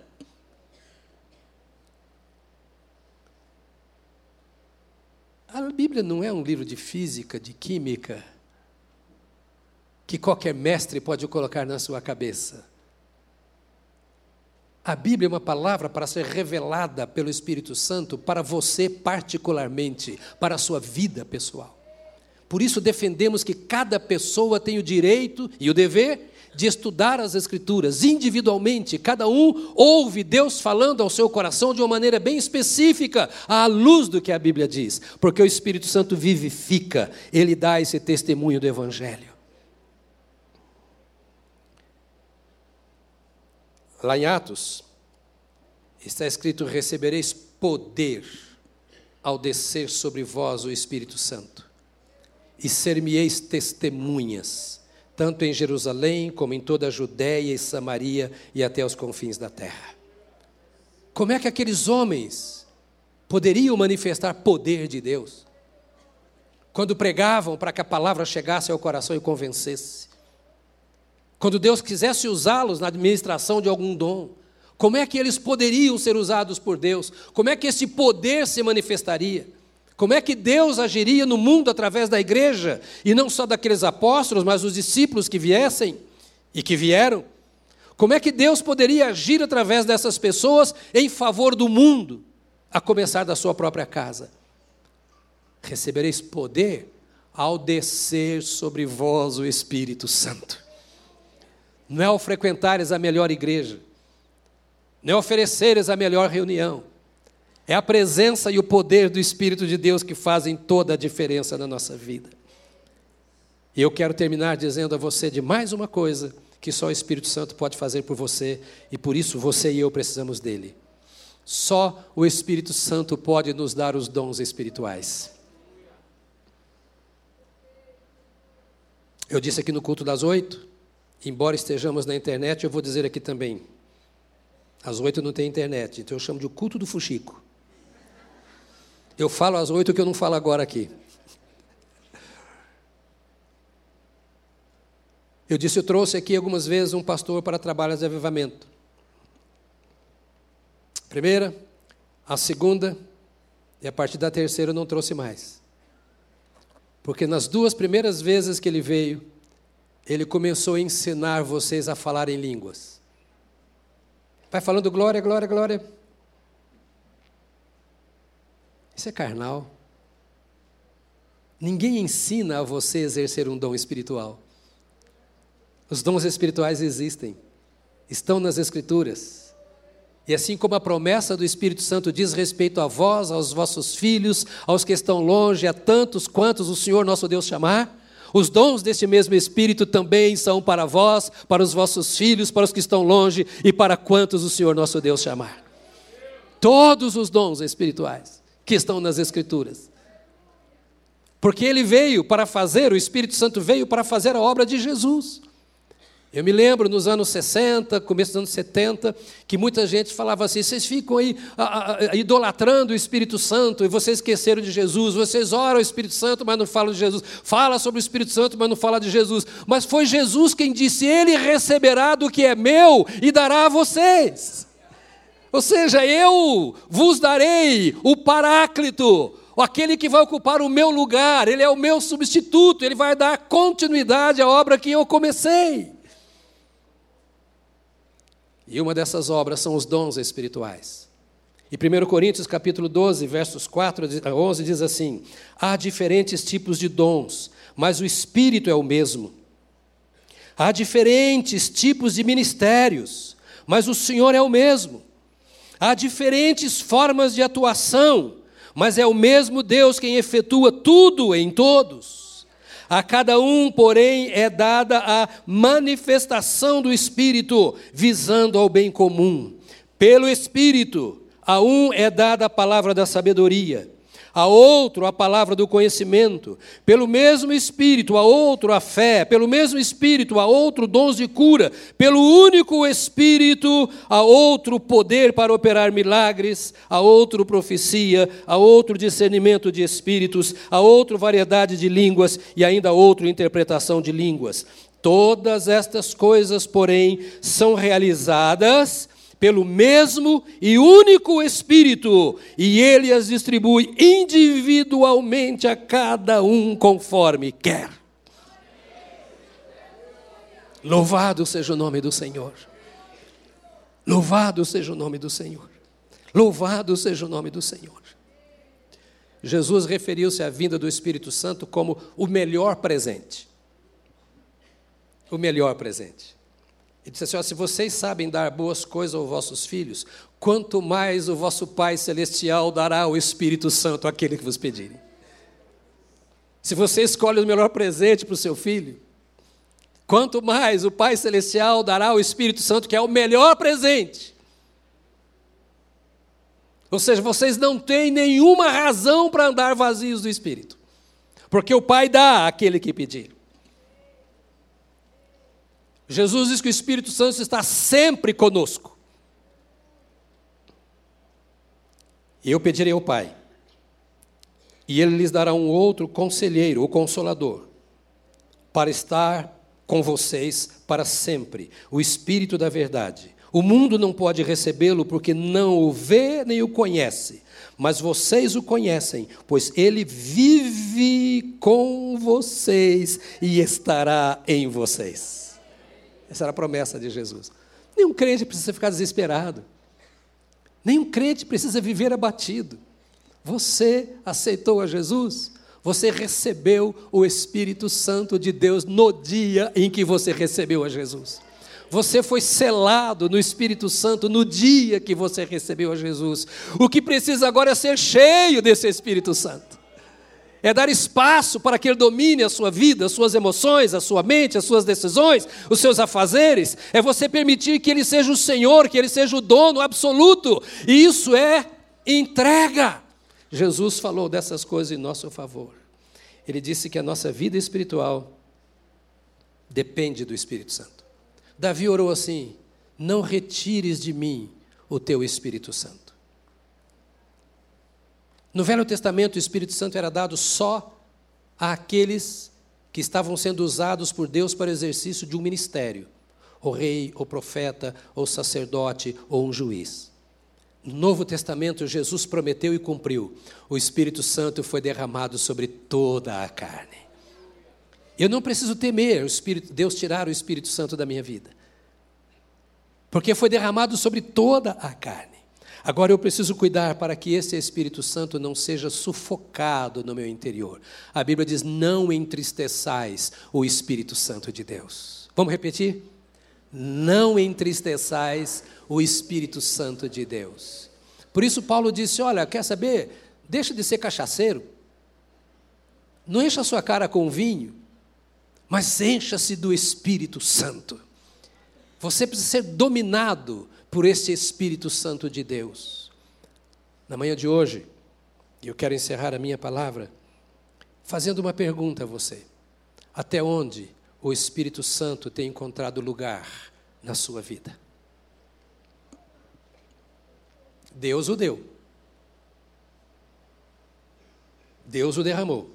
A Bíblia não é um livro de física, de química, que qualquer mestre pode colocar na sua cabeça. A Bíblia é uma palavra para ser revelada pelo Espírito Santo para você particularmente, para a sua vida pessoal. Por isso defendemos que cada pessoa tem o direito e o dever de estudar as Escrituras individualmente, cada um ouve Deus falando ao seu coração de uma maneira bem específica, à luz do que a Bíblia diz, porque o Espírito Santo vivifica, ele dá esse testemunho do Evangelho. Lá em Atos, está escrito: recebereis poder ao descer sobre vós o Espírito Santo, e ser-me-eis testemunhas, tanto em Jerusalém como em toda a Judéia e Samaria e até os confins da terra. Como é que aqueles homens poderiam manifestar poder de Deus? Quando pregavam para que a palavra chegasse ao coração e convencesse. Quando Deus quisesse usá-los na administração de algum dom, como é que eles poderiam ser usados por Deus? Como é que esse poder se manifestaria? Como é que Deus agiria no mundo através da igreja, e não só daqueles apóstolos, mas os discípulos que viessem e que vieram? Como é que Deus poderia agir através dessas pessoas em favor do mundo, a começar da sua própria casa? Recebereis poder ao descer sobre vós o Espírito Santo não é ao frequentares a melhor igreja, não é ofereceres a melhor reunião, é a presença e o poder do Espírito de Deus que fazem toda a diferença na nossa vida. E eu quero terminar dizendo a você de mais uma coisa que só o Espírito Santo pode fazer por você e por isso você e eu precisamos dele. Só o Espírito Santo pode nos dar os dons espirituais. Eu disse aqui no culto das oito Embora estejamos na internet, eu vou dizer aqui também. Às oito não tem internet, então eu chamo de culto do fuxico. Eu falo às oito que eu não falo agora aqui. Eu disse, eu trouxe aqui algumas vezes um pastor para trabalhos de avivamento. Primeira, a segunda, e a partir da terceira eu não trouxe mais. Porque nas duas primeiras vezes que ele veio, ele começou a ensinar vocês a falar em línguas. Vai falando glória, glória, glória. Isso é carnal. Ninguém ensina a você exercer um dom espiritual. Os dons espirituais existem, estão nas Escrituras. E assim como a promessa do Espírito Santo diz respeito a vós, aos vossos filhos, aos que estão longe, a tantos quantos o Senhor nosso Deus chamar, os dons deste mesmo Espírito também são para vós, para os vossos filhos, para os que estão longe e para quantos o Senhor nosso Deus chamar. Todos os dons espirituais que estão nas Escrituras. Porque ele veio para fazer, o Espírito Santo veio para fazer a obra de Jesus. Eu me lembro nos anos 60, começo dos anos 70, que muita gente falava assim: vocês ficam aí a, a, idolatrando o Espírito Santo e vocês esqueceram de Jesus. Vocês oram o Espírito Santo, mas não falam de Jesus. Fala sobre o Espírito Santo, mas não fala de Jesus. Mas foi Jesus quem disse: Ele receberá do que é meu e dará a vocês. Ou seja, eu vos darei o Paráclito, aquele que vai ocupar o meu lugar, ele é o meu substituto, ele vai dar continuidade à obra que eu comecei. E uma dessas obras são os dons espirituais. E 1 Coríntios capítulo 12, versos 4 a 11 diz assim: Há diferentes tipos de dons, mas o espírito é o mesmo. Há diferentes tipos de ministérios, mas o Senhor é o mesmo. Há diferentes formas de atuação, mas é o mesmo Deus quem efetua tudo em todos. A cada um, porém, é dada a manifestação do Espírito, visando ao bem comum. Pelo Espírito, a um é dada a palavra da sabedoria a outro a palavra do conhecimento, pelo mesmo Espírito, a outro a fé, pelo mesmo Espírito, a outro dons de cura, pelo único Espírito, a outro poder para operar milagres, a outro profecia, a outro discernimento de espíritos, a outro variedade de línguas e ainda a outro interpretação de línguas. Todas estas coisas, porém, são realizadas pelo mesmo e único Espírito, e ele as distribui individualmente a cada um conforme quer. Louvado seja o nome do Senhor. Louvado seja o nome do Senhor. Louvado seja o nome do Senhor. Jesus referiu-se à vinda do Espírito Santo como o melhor presente. O melhor presente. Ele disse assim: ó, se vocês sabem dar boas coisas aos vossos filhos, quanto mais o vosso Pai Celestial dará o Espírito Santo àquele que vos pedirem. Se você escolhe o melhor presente para o seu filho, Quanto mais o Pai Celestial dará o Espírito Santo, que é o melhor presente. Ou seja, vocês não têm nenhuma razão para andar vazios do Espírito, porque o Pai dá àquele que pedir. Jesus diz que o Espírito Santo está sempre conosco. E eu pedirei ao Pai, e Ele lhes dará um outro conselheiro, o Consolador, para estar com vocês para sempre, o Espírito da Verdade. O mundo não pode recebê-lo porque não o vê nem o conhece, mas vocês o conhecem, pois ele vive com vocês e estará em vocês. Essa era a promessa de Jesus. Nenhum crente precisa ficar desesperado. Nenhum crente precisa viver abatido. Você aceitou a Jesus? Você recebeu o Espírito Santo de Deus no dia em que você recebeu a Jesus. Você foi selado no Espírito Santo no dia que você recebeu a Jesus. O que precisa agora é ser cheio desse Espírito Santo. É dar espaço para que ele domine a sua vida, as suas emoções, a sua mente, as suas decisões, os seus afazeres. É você permitir que ele seja o Senhor, que ele seja o dono absoluto. E isso é entrega. Jesus falou dessas coisas em nosso favor. Ele disse que a nossa vida espiritual depende do Espírito Santo. Davi orou assim: Não retires de mim o teu Espírito Santo. No Velho Testamento, o Espírito Santo era dado só àqueles que estavam sendo usados por Deus para o exercício de um ministério: o rei, o profeta, o sacerdote ou um juiz. No Novo Testamento, Jesus prometeu e cumpriu: o Espírito Santo foi derramado sobre toda a carne. Eu não preciso temer o Espírito, Deus tirar o Espírito Santo da minha vida, porque foi derramado sobre toda a carne. Agora eu preciso cuidar para que esse Espírito Santo não seja sufocado no meu interior. A Bíblia diz: não entristeçais o Espírito Santo de Deus. Vamos repetir? Não entristeçais o Espírito Santo de Deus. Por isso, Paulo disse: Olha, quer saber? Deixa de ser cachaceiro. Não encha a sua cara com vinho, mas encha-se do Espírito Santo. Você precisa ser dominado por esse Espírito Santo de Deus. Na manhã de hoje, eu quero encerrar a minha palavra fazendo uma pergunta a você: Até onde o Espírito Santo tem encontrado lugar na sua vida? Deus o deu. Deus o derramou.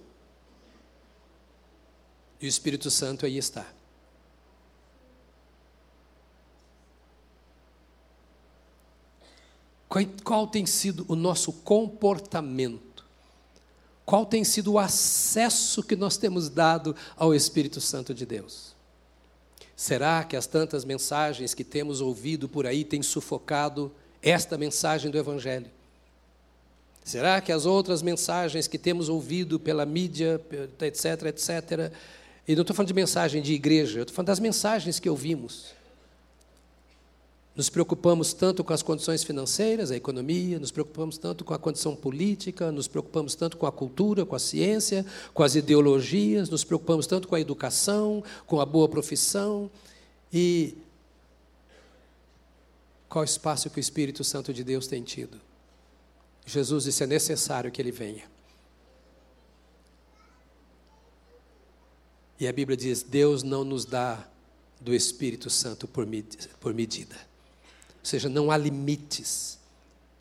E o Espírito Santo aí está. Qual, tem sido o nosso comportamento? Qual tem sido o acesso que nós temos dado ao Espírito Santo de Deus? Será que as tantas mensagens que temos ouvido por aí têm sufocado esta mensagem do Evangelho? Será que as outras mensagens que temos ouvido pela mídia, etc., etc., e não estou falando de mensagem de igreja, eu estou falando das mensagens que ouvimos. Nos preocupamos tanto com as condições financeiras, a economia, nos preocupamos tanto com a condição política, nos preocupamos tanto com a cultura, com a ciência, com as ideologias, nos preocupamos tanto com a educação, com a boa profissão. E qual o espaço que o Espírito Santo de Deus tem tido. Jesus disse: é necessário que ele venha. E a Bíblia diz: Deus não nos dá do Espírito Santo por, por medida. Ou seja, não há limites.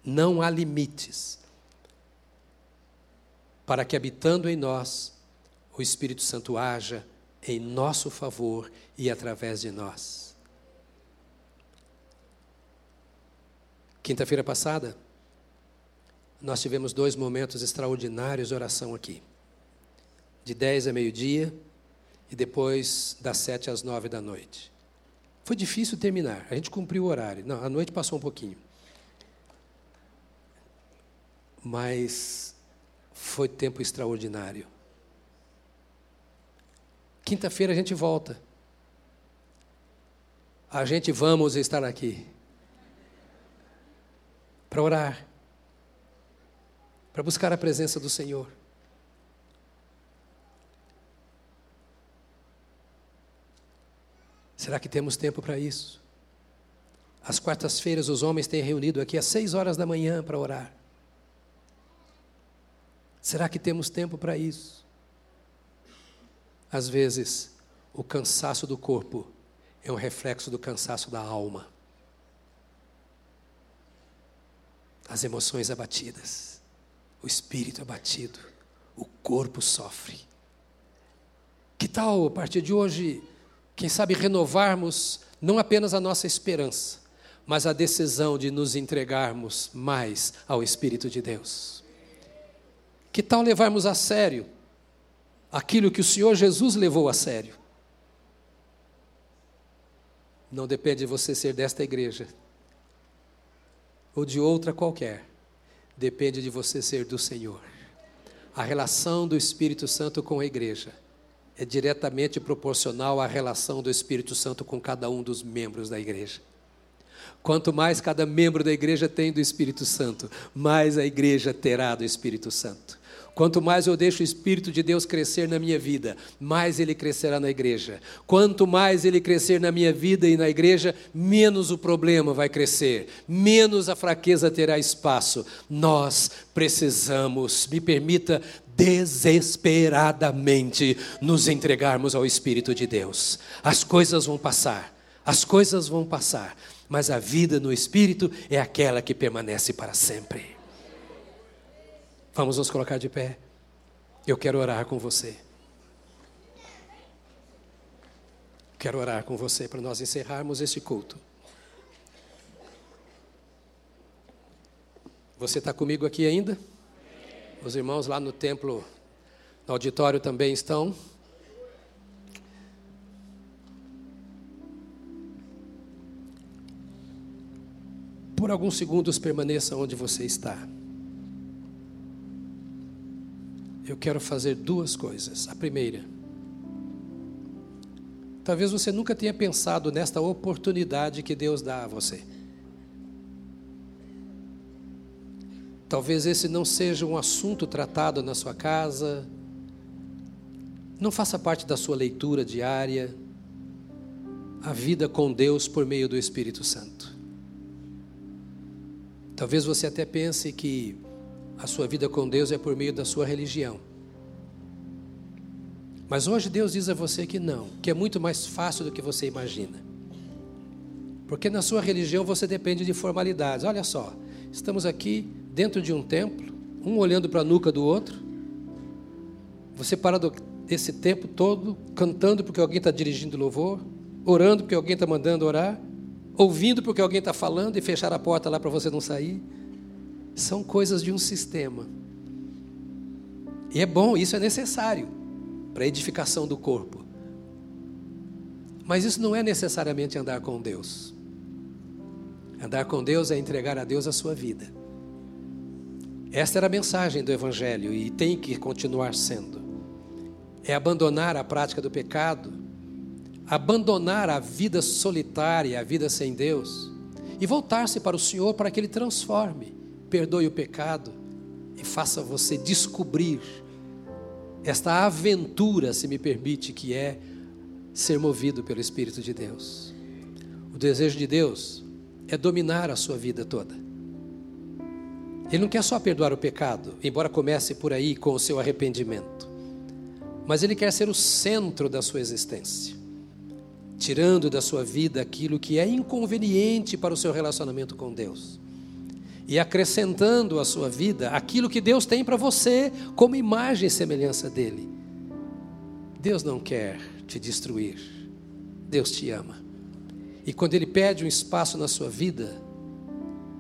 Não há limites para que, habitando em nós, o Espírito Santo haja em nosso favor e através de nós. Quinta-feira passada, nós tivemos dois momentos extraordinários de oração aqui. De 10 a meio-dia e depois das 7 às 9 da noite. Foi difícil terminar. A gente cumpriu o horário. Não, a noite passou um pouquinho. Mas foi tempo extraordinário. Quinta-feira a gente volta. A gente vamos estar aqui para orar, para buscar a presença do Senhor. Será que temos tempo para isso? Às quartas-feiras, os homens têm reunido aqui às seis horas da manhã para orar. Será que temos tempo para isso? Às vezes, o cansaço do corpo é um reflexo do cansaço da alma. As emoções abatidas, o espírito abatido, o corpo sofre. Que tal, a partir de hoje, quem sabe renovarmos não apenas a nossa esperança, mas a decisão de nos entregarmos mais ao Espírito de Deus. Que tal levarmos a sério aquilo que o Senhor Jesus levou a sério? Não depende de você ser desta igreja ou de outra qualquer, depende de você ser do Senhor. A relação do Espírito Santo com a igreja é diretamente proporcional à relação do Espírito Santo com cada um dos membros da igreja. Quanto mais cada membro da igreja tem do Espírito Santo, mais a igreja terá do Espírito Santo. Quanto mais eu deixo o Espírito de Deus crescer na minha vida, mais ele crescerá na igreja. Quanto mais ele crescer na minha vida e na igreja, menos o problema vai crescer, menos a fraqueza terá espaço. Nós precisamos, me permita desesperadamente nos entregarmos ao Espírito de Deus. As coisas vão passar, as coisas vão passar, mas a vida no Espírito é aquela que permanece para sempre. Vamos nos colocar de pé. Eu quero orar com você. Quero orar com você para nós encerrarmos este culto. Você está comigo aqui ainda? Os irmãos lá no templo, no auditório também estão. Por alguns segundos permaneça onde você está. Eu quero fazer duas coisas. A primeira, talvez você nunca tenha pensado nesta oportunidade que Deus dá a você. Talvez esse não seja um assunto tratado na sua casa, não faça parte da sua leitura diária, a vida com Deus por meio do Espírito Santo. Talvez você até pense que a sua vida com Deus é por meio da sua religião. Mas hoje Deus diz a você que não, que é muito mais fácil do que você imagina. Porque na sua religião você depende de formalidades. Olha só, estamos aqui dentro de um templo, um olhando para a nuca do outro. Você para esse tempo todo cantando porque alguém está dirigindo louvor, orando porque alguém está mandando orar, ouvindo porque alguém está falando e fechar a porta lá para você não sair. São coisas de um sistema. E é bom, isso é necessário para a edificação do corpo. Mas isso não é necessariamente andar com Deus. Andar com Deus é entregar a Deus a sua vida. Esta era a mensagem do Evangelho e tem que continuar sendo. É abandonar a prática do pecado, abandonar a vida solitária, a vida sem Deus, e voltar-se para o Senhor para que Ele transforme, perdoe o pecado e faça você descobrir esta aventura, se me permite, que é ser movido pelo Espírito de Deus. O desejo de Deus é dominar a sua vida toda. Ele não quer só perdoar o pecado, embora comece por aí com o seu arrependimento, mas ele quer ser o centro da sua existência, tirando da sua vida aquilo que é inconveniente para o seu relacionamento com Deus e acrescentando à sua vida aquilo que Deus tem para você como imagem e semelhança dele. Deus não quer te destruir, Deus te ama. E quando Ele pede um espaço na sua vida,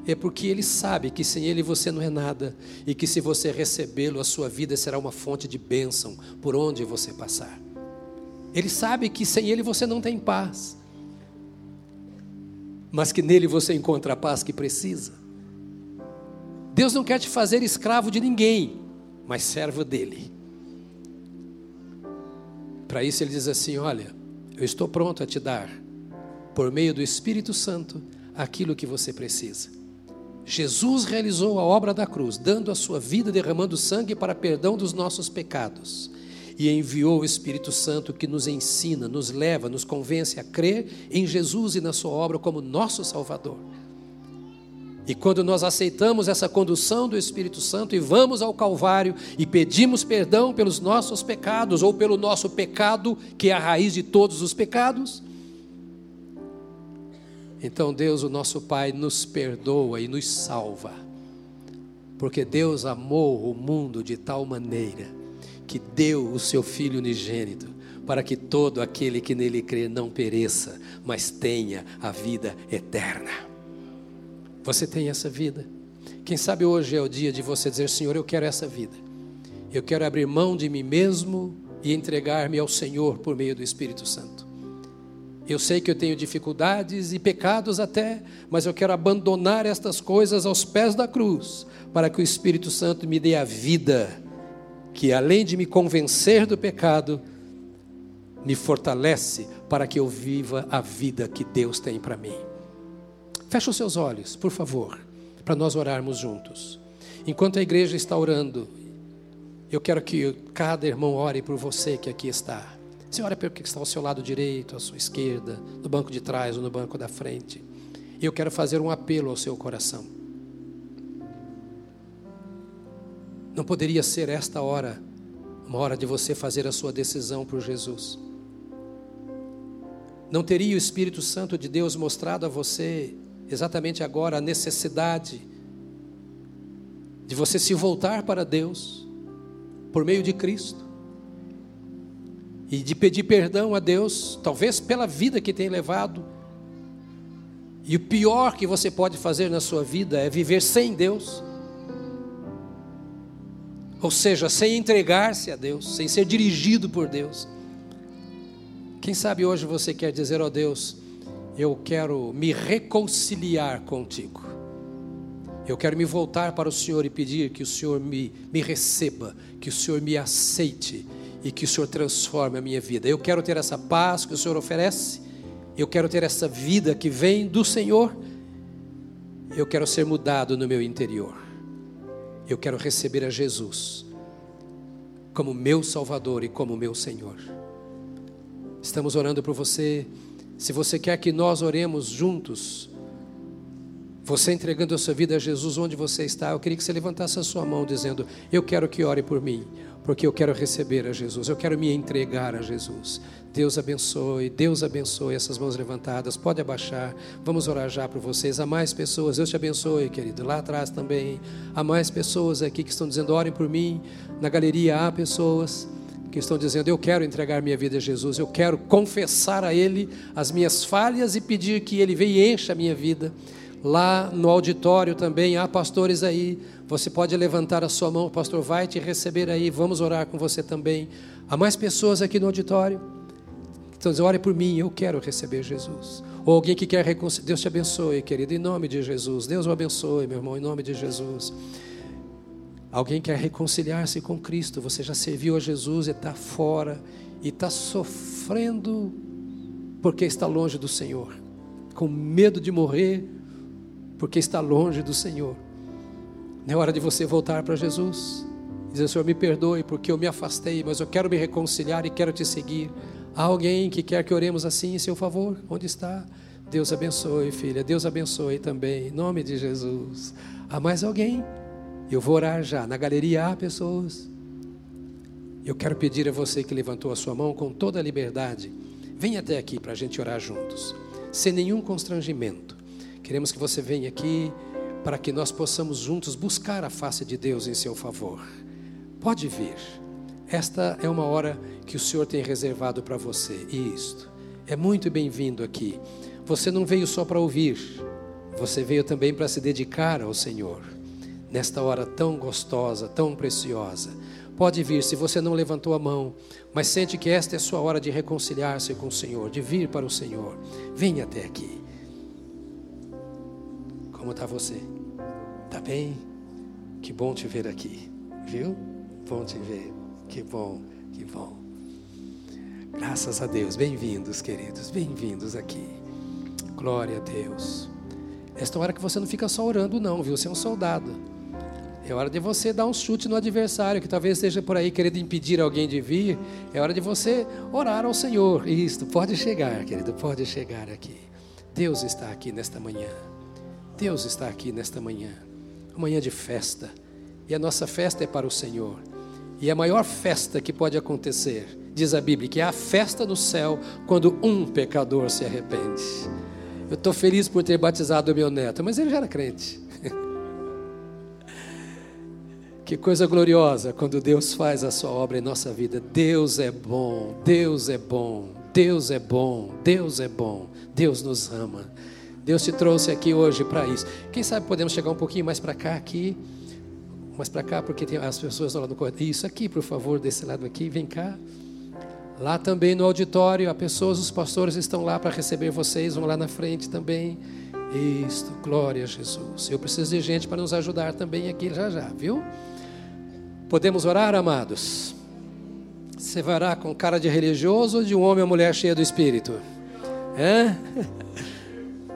é porque Ele sabe que sem Ele você não é nada e que se você recebê-lo, a sua vida será uma fonte de bênção por onde você passar. Ele sabe que sem Ele você não tem paz. mas que nele você encontra a paz que precisa. Deus não quer te fazer escravo de ninguém, mas servo dele. Para isso ele diz assim: Olha, eu estou pronto a te dar, por meio do Espírito Santo, aquilo que você precisa. Jesus realizou a obra da cruz, dando a sua vida, derramando sangue para perdão dos nossos pecados. E enviou o Espírito Santo que nos ensina, nos leva, nos convence a crer em Jesus e na sua obra como nosso Salvador. E quando nós aceitamos essa condução do Espírito Santo e vamos ao Calvário e pedimos perdão pelos nossos pecados ou pelo nosso pecado, que é a raiz de todos os pecados, então Deus, o nosso Pai, nos perdoa e nos salva. Porque Deus amou o mundo de tal maneira que deu o seu Filho unigênito, para que todo aquele que nele crê não pereça, mas tenha a vida eterna. Você tem essa vida. Quem sabe hoje é o dia de você dizer: Senhor, eu quero essa vida. Eu quero abrir mão de mim mesmo e entregar-me ao Senhor por meio do Espírito Santo. Eu sei que eu tenho dificuldades e pecados até, mas eu quero abandonar estas coisas aos pés da cruz, para que o Espírito Santo me dê a vida, que além de me convencer do pecado, me fortalece para que eu viva a vida que Deus tem para mim. Feche os seus olhos, por favor, para nós orarmos juntos. Enquanto a igreja está orando, eu quero que cada irmão ore por você que aqui está. Você ora pelo que está ao seu lado direito, à sua esquerda, no banco de trás ou no banco da frente. E eu quero fazer um apelo ao seu coração. Não poderia ser esta hora uma hora de você fazer a sua decisão por Jesus? Não teria o Espírito Santo de Deus mostrado a você exatamente agora a necessidade de você se voltar para Deus por meio de Cristo e de pedir perdão a Deus, talvez pela vida que tem levado. E o pior que você pode fazer na sua vida é viver sem Deus. Ou seja, sem entregar-se a Deus, sem ser dirigido por Deus. Quem sabe hoje você quer dizer, ó oh Deus, eu quero me reconciliar contigo. Eu quero me voltar para o Senhor e pedir que o Senhor me, me receba, que o Senhor me aceite e que o Senhor transforme a minha vida. Eu quero ter essa paz que o Senhor oferece, eu quero ter essa vida que vem do Senhor, eu quero ser mudado no meu interior. Eu quero receber a Jesus como meu Salvador e como meu Senhor. Estamos orando por você. Se você quer que nós oremos juntos, você entregando a sua vida a Jesus onde você está, eu queria que você levantasse a sua mão dizendo: Eu quero que ore por mim, porque eu quero receber a Jesus, eu quero me entregar a Jesus. Deus abençoe, Deus abençoe essas mãos levantadas. Pode abaixar, vamos orar já por vocês. Há mais pessoas, Deus te abençoe, querido. Lá atrás também, há mais pessoas aqui que estão dizendo: orem por mim. Na galeria há pessoas que estão dizendo: Eu quero entregar minha vida a Jesus, eu quero confessar a Ele as minhas falhas e pedir que Ele venha e encha a minha vida. Lá no auditório também há pastores aí. Você pode levantar a sua mão, o pastor vai te receber aí. Vamos orar com você também. Há mais pessoas aqui no auditório. Então, ore por mim, eu quero receber Jesus. Ou alguém que quer reconciliar. Deus te abençoe, querido, em nome de Jesus. Deus o abençoe, meu irmão, em nome de Jesus. Alguém quer reconciliar-se com Cristo, você já serviu a Jesus e está fora, e está sofrendo porque está longe do Senhor, com medo de morrer, porque está longe do Senhor. Não é hora de você voltar para Jesus, dizer: Senhor, me perdoe porque eu me afastei, mas eu quero me reconciliar e quero te seguir. Há alguém que quer que oremos assim em seu favor? Onde está? Deus abençoe, filha. Deus abençoe também, em nome de Jesus. Há mais alguém? Eu vou orar já. Na galeria há pessoas. Eu quero pedir a você que levantou a sua mão com toda a liberdade. Venha até aqui para a gente orar juntos, sem nenhum constrangimento. Queremos que você venha aqui para que nós possamos juntos buscar a face de Deus em seu favor. Pode vir. Esta é uma hora que o Senhor tem reservado para você. Isto. É muito bem-vindo aqui. Você não veio só para ouvir, você veio também para se dedicar ao Senhor nesta hora tão gostosa, tão preciosa. Pode vir, se você não levantou a mão, mas sente que esta é a sua hora de reconciliar-se com o Senhor, de vir para o Senhor. Venha até aqui. Como está você? Tá bem? Que bom te ver aqui, viu? Bom te ver. Que bom, que bom. Graças a Deus. Bem-vindos, queridos. Bem-vindos aqui. Glória a Deus. Esta hora que você não fica só orando, não, viu? Você é um soldado. É hora de você dar um chute no adversário, que talvez esteja por aí querendo impedir alguém de vir. É hora de você orar ao Senhor. Isto, pode chegar, querido, pode chegar aqui. Deus está aqui nesta manhã. Deus está aqui nesta manhã. Manhã de festa. E a nossa festa é para o Senhor. E a maior festa que pode acontecer, diz a Bíblia, que é a festa no céu quando um pecador se arrepende. Eu estou feliz por ter batizado o meu neto, mas ele já era crente. (laughs) que coisa gloriosa quando Deus faz a sua obra em nossa vida. Deus é bom, Deus é bom, Deus é bom, Deus é bom, Deus nos ama. Deus te trouxe aqui hoje para isso. Quem sabe podemos chegar um pouquinho mais para cá aqui, mais para cá, porque tem as pessoas lá no corredor. Isso aqui, por favor, desse lado aqui, vem cá. Lá também no auditório, há pessoas, os pastores estão lá para receber vocês, vão lá na frente também. Isto, glória a Jesus. Eu preciso de gente para nos ajudar também aqui já já, viu? Podemos orar, amados? Você vai orar com cara de religioso ou de um homem ou mulher cheia do Espírito? É? (laughs)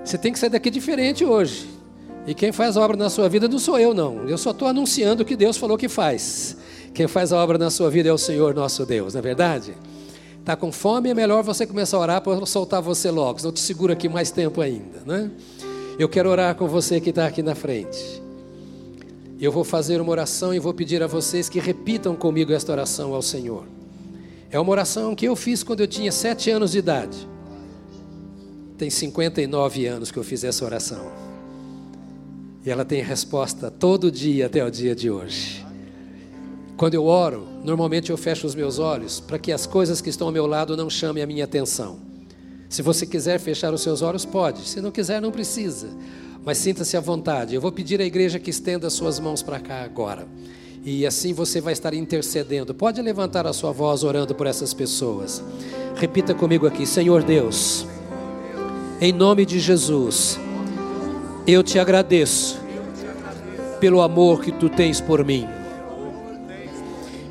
Você tem que sair daqui diferente hoje. E quem faz a obra na sua vida não sou eu, não. Eu só estou anunciando o que Deus falou que faz. Quem faz a obra na sua vida é o Senhor nosso Deus, não é verdade? Está com fome, é melhor você começar a orar para soltar você logo, senão te segura aqui mais tempo ainda. Né? Eu quero orar com você que está aqui na frente. Eu vou fazer uma oração e vou pedir a vocês que repitam comigo esta oração ao Senhor. É uma oração que eu fiz quando eu tinha sete anos de idade. Tem 59 anos que eu fiz essa oração. E ela tem resposta todo dia até o dia de hoje. Quando eu oro, normalmente eu fecho os meus olhos para que as coisas que estão ao meu lado não chamem a minha atenção. Se você quiser fechar os seus olhos, pode. Se não quiser, não precisa. Mas sinta-se à vontade. Eu vou pedir à igreja que estenda as suas mãos para cá agora. E assim você vai estar intercedendo. Pode levantar a sua voz orando por essas pessoas. Repita comigo aqui: Senhor Deus, em nome de Jesus, eu te agradeço pelo amor que tu tens por mim.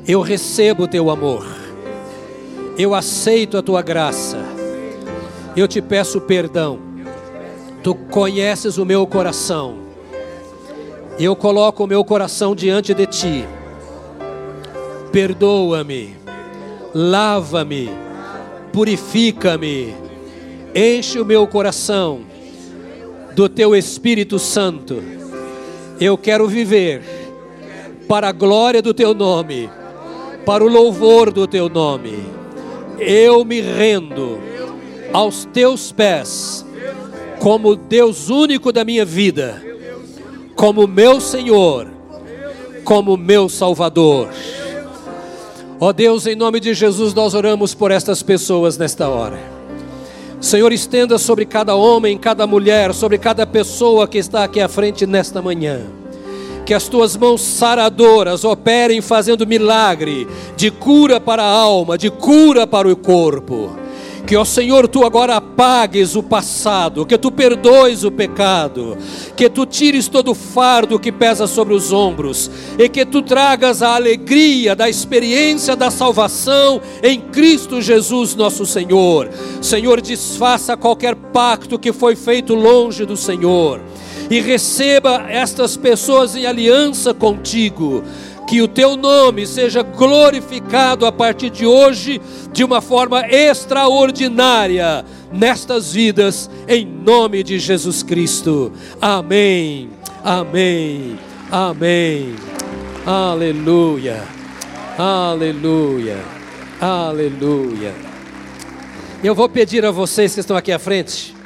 Eu recebo o teu amor. Eu aceito a tua graça. Eu te peço perdão. Tu conheces o meu coração. Eu coloco o meu coração diante de ti. Perdoa-me. Lava-me. Purifica-me. Enche o meu coração do teu Espírito Santo. Eu quero viver para a glória do teu nome para o louvor do teu nome. Eu me rendo aos teus pés, como Deus único da minha vida, como meu Senhor, como meu Salvador. Ó Deus, em nome de Jesus, nós oramos por estas pessoas nesta hora. Senhor, estenda sobre cada homem, cada mulher, sobre cada pessoa que está aqui à frente nesta manhã que as tuas mãos saradoras operem fazendo milagre de cura para a alma, de cura para o corpo. Que, ó Senhor, tu agora apagues o passado, que tu perdoes o pecado, que tu tires todo o fardo que pesa sobre os ombros, e que tu tragas a alegria da experiência da salvação em Cristo Jesus, nosso Senhor. Senhor, desfaça qualquer pacto que foi feito longe do Senhor e receba estas pessoas em aliança contigo. Que o teu nome seja glorificado a partir de hoje de uma forma extraordinária nestas vidas, em nome de Jesus Cristo. Amém, amém, amém. Aleluia, aleluia, aleluia. Eu vou pedir a vocês que estão aqui à frente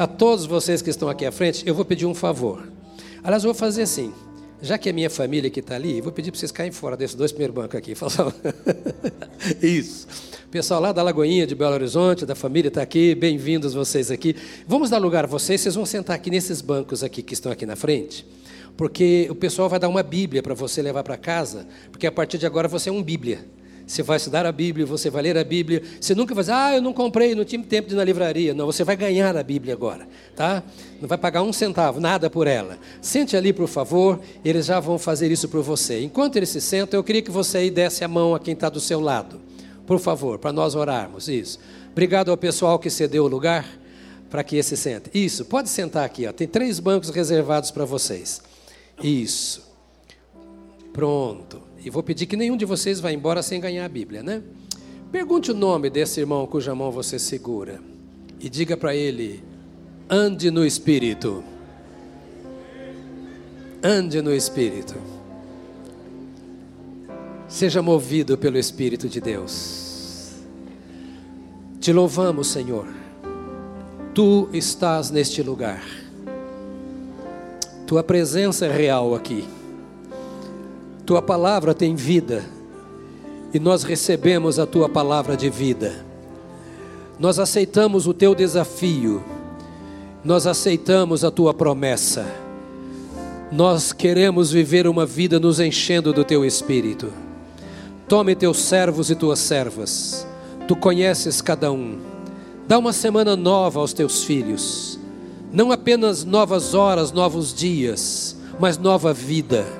a todos vocês que estão aqui à frente, eu vou pedir um favor. Aliás, eu vou fazer assim. Já que é minha família que está ali, vou pedir para vocês caírem fora desses dois primeiros bancos aqui. (laughs) Isso. Pessoal lá da Lagoinha de Belo Horizonte, da família está aqui, bem-vindos vocês aqui. Vamos dar lugar a vocês, vocês vão sentar aqui nesses bancos aqui que estão aqui na frente, porque o pessoal vai dar uma Bíblia para você levar para casa, porque a partir de agora você é um Bíblia. Você vai estudar a Bíblia, você vai ler a Bíblia. Você nunca vai dizer, ah, eu não comprei, não tive tempo de ir na livraria. Não, você vai ganhar a Bíblia agora, tá? Não vai pagar um centavo, nada por ela. Sente ali, por favor, eles já vão fazer isso por você. Enquanto eles se sentam, eu queria que você aí desse a mão a quem está do seu lado. Por favor, para nós orarmos. Isso. Obrigado ao pessoal que cedeu o lugar para que esse sente. Isso, pode sentar aqui, ó. tem três bancos reservados para vocês. Isso. Pronto. E vou pedir que nenhum de vocês vá embora sem ganhar a Bíblia, né? Pergunte o nome desse irmão cuja mão você segura e diga para ele: ande no Espírito. Ande no Espírito. Seja movido pelo Espírito de Deus. Te louvamos, Senhor. Tu estás neste lugar. Tua presença é real aqui. Tua palavra tem vida e nós recebemos a tua palavra de vida. Nós aceitamos o teu desafio, nós aceitamos a tua promessa. Nós queremos viver uma vida nos enchendo do teu espírito. Tome teus servos e tuas servas, tu conheces cada um. Dá uma semana nova aos teus filhos, não apenas novas horas, novos dias, mas nova vida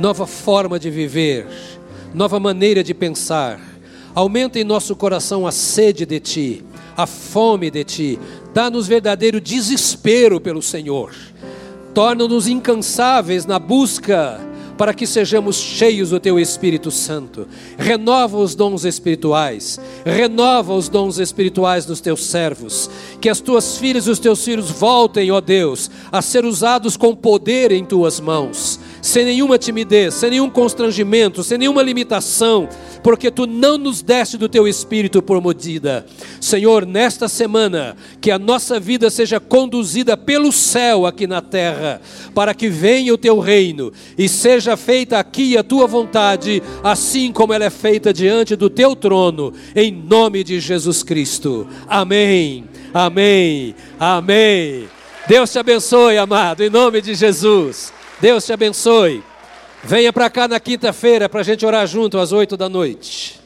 nova forma de viver, nova maneira de pensar. Aumenta em nosso coração a sede de Ti, a fome de Ti. Dá-nos verdadeiro desespero pelo Senhor. Torna-nos incansáveis na busca para que sejamos cheios do Teu Espírito Santo. Renova os dons espirituais, renova os dons espirituais dos Teus servos. Que as Tuas filhas e os Teus filhos voltem, ó Deus, a ser usados com poder em Tuas mãos sem nenhuma timidez, sem nenhum constrangimento, sem nenhuma limitação, porque tu não nos deste do teu espírito por medida. Senhor, nesta semana, que a nossa vida seja conduzida pelo céu aqui na terra, para que venha o teu reino e seja feita aqui a tua vontade, assim como ela é feita diante do teu trono, em nome de Jesus Cristo. Amém. Amém. Amém. Deus te abençoe, amado, em nome de Jesus. Deus te abençoe. Venha para cá na quinta-feira para a gente orar junto às oito da noite.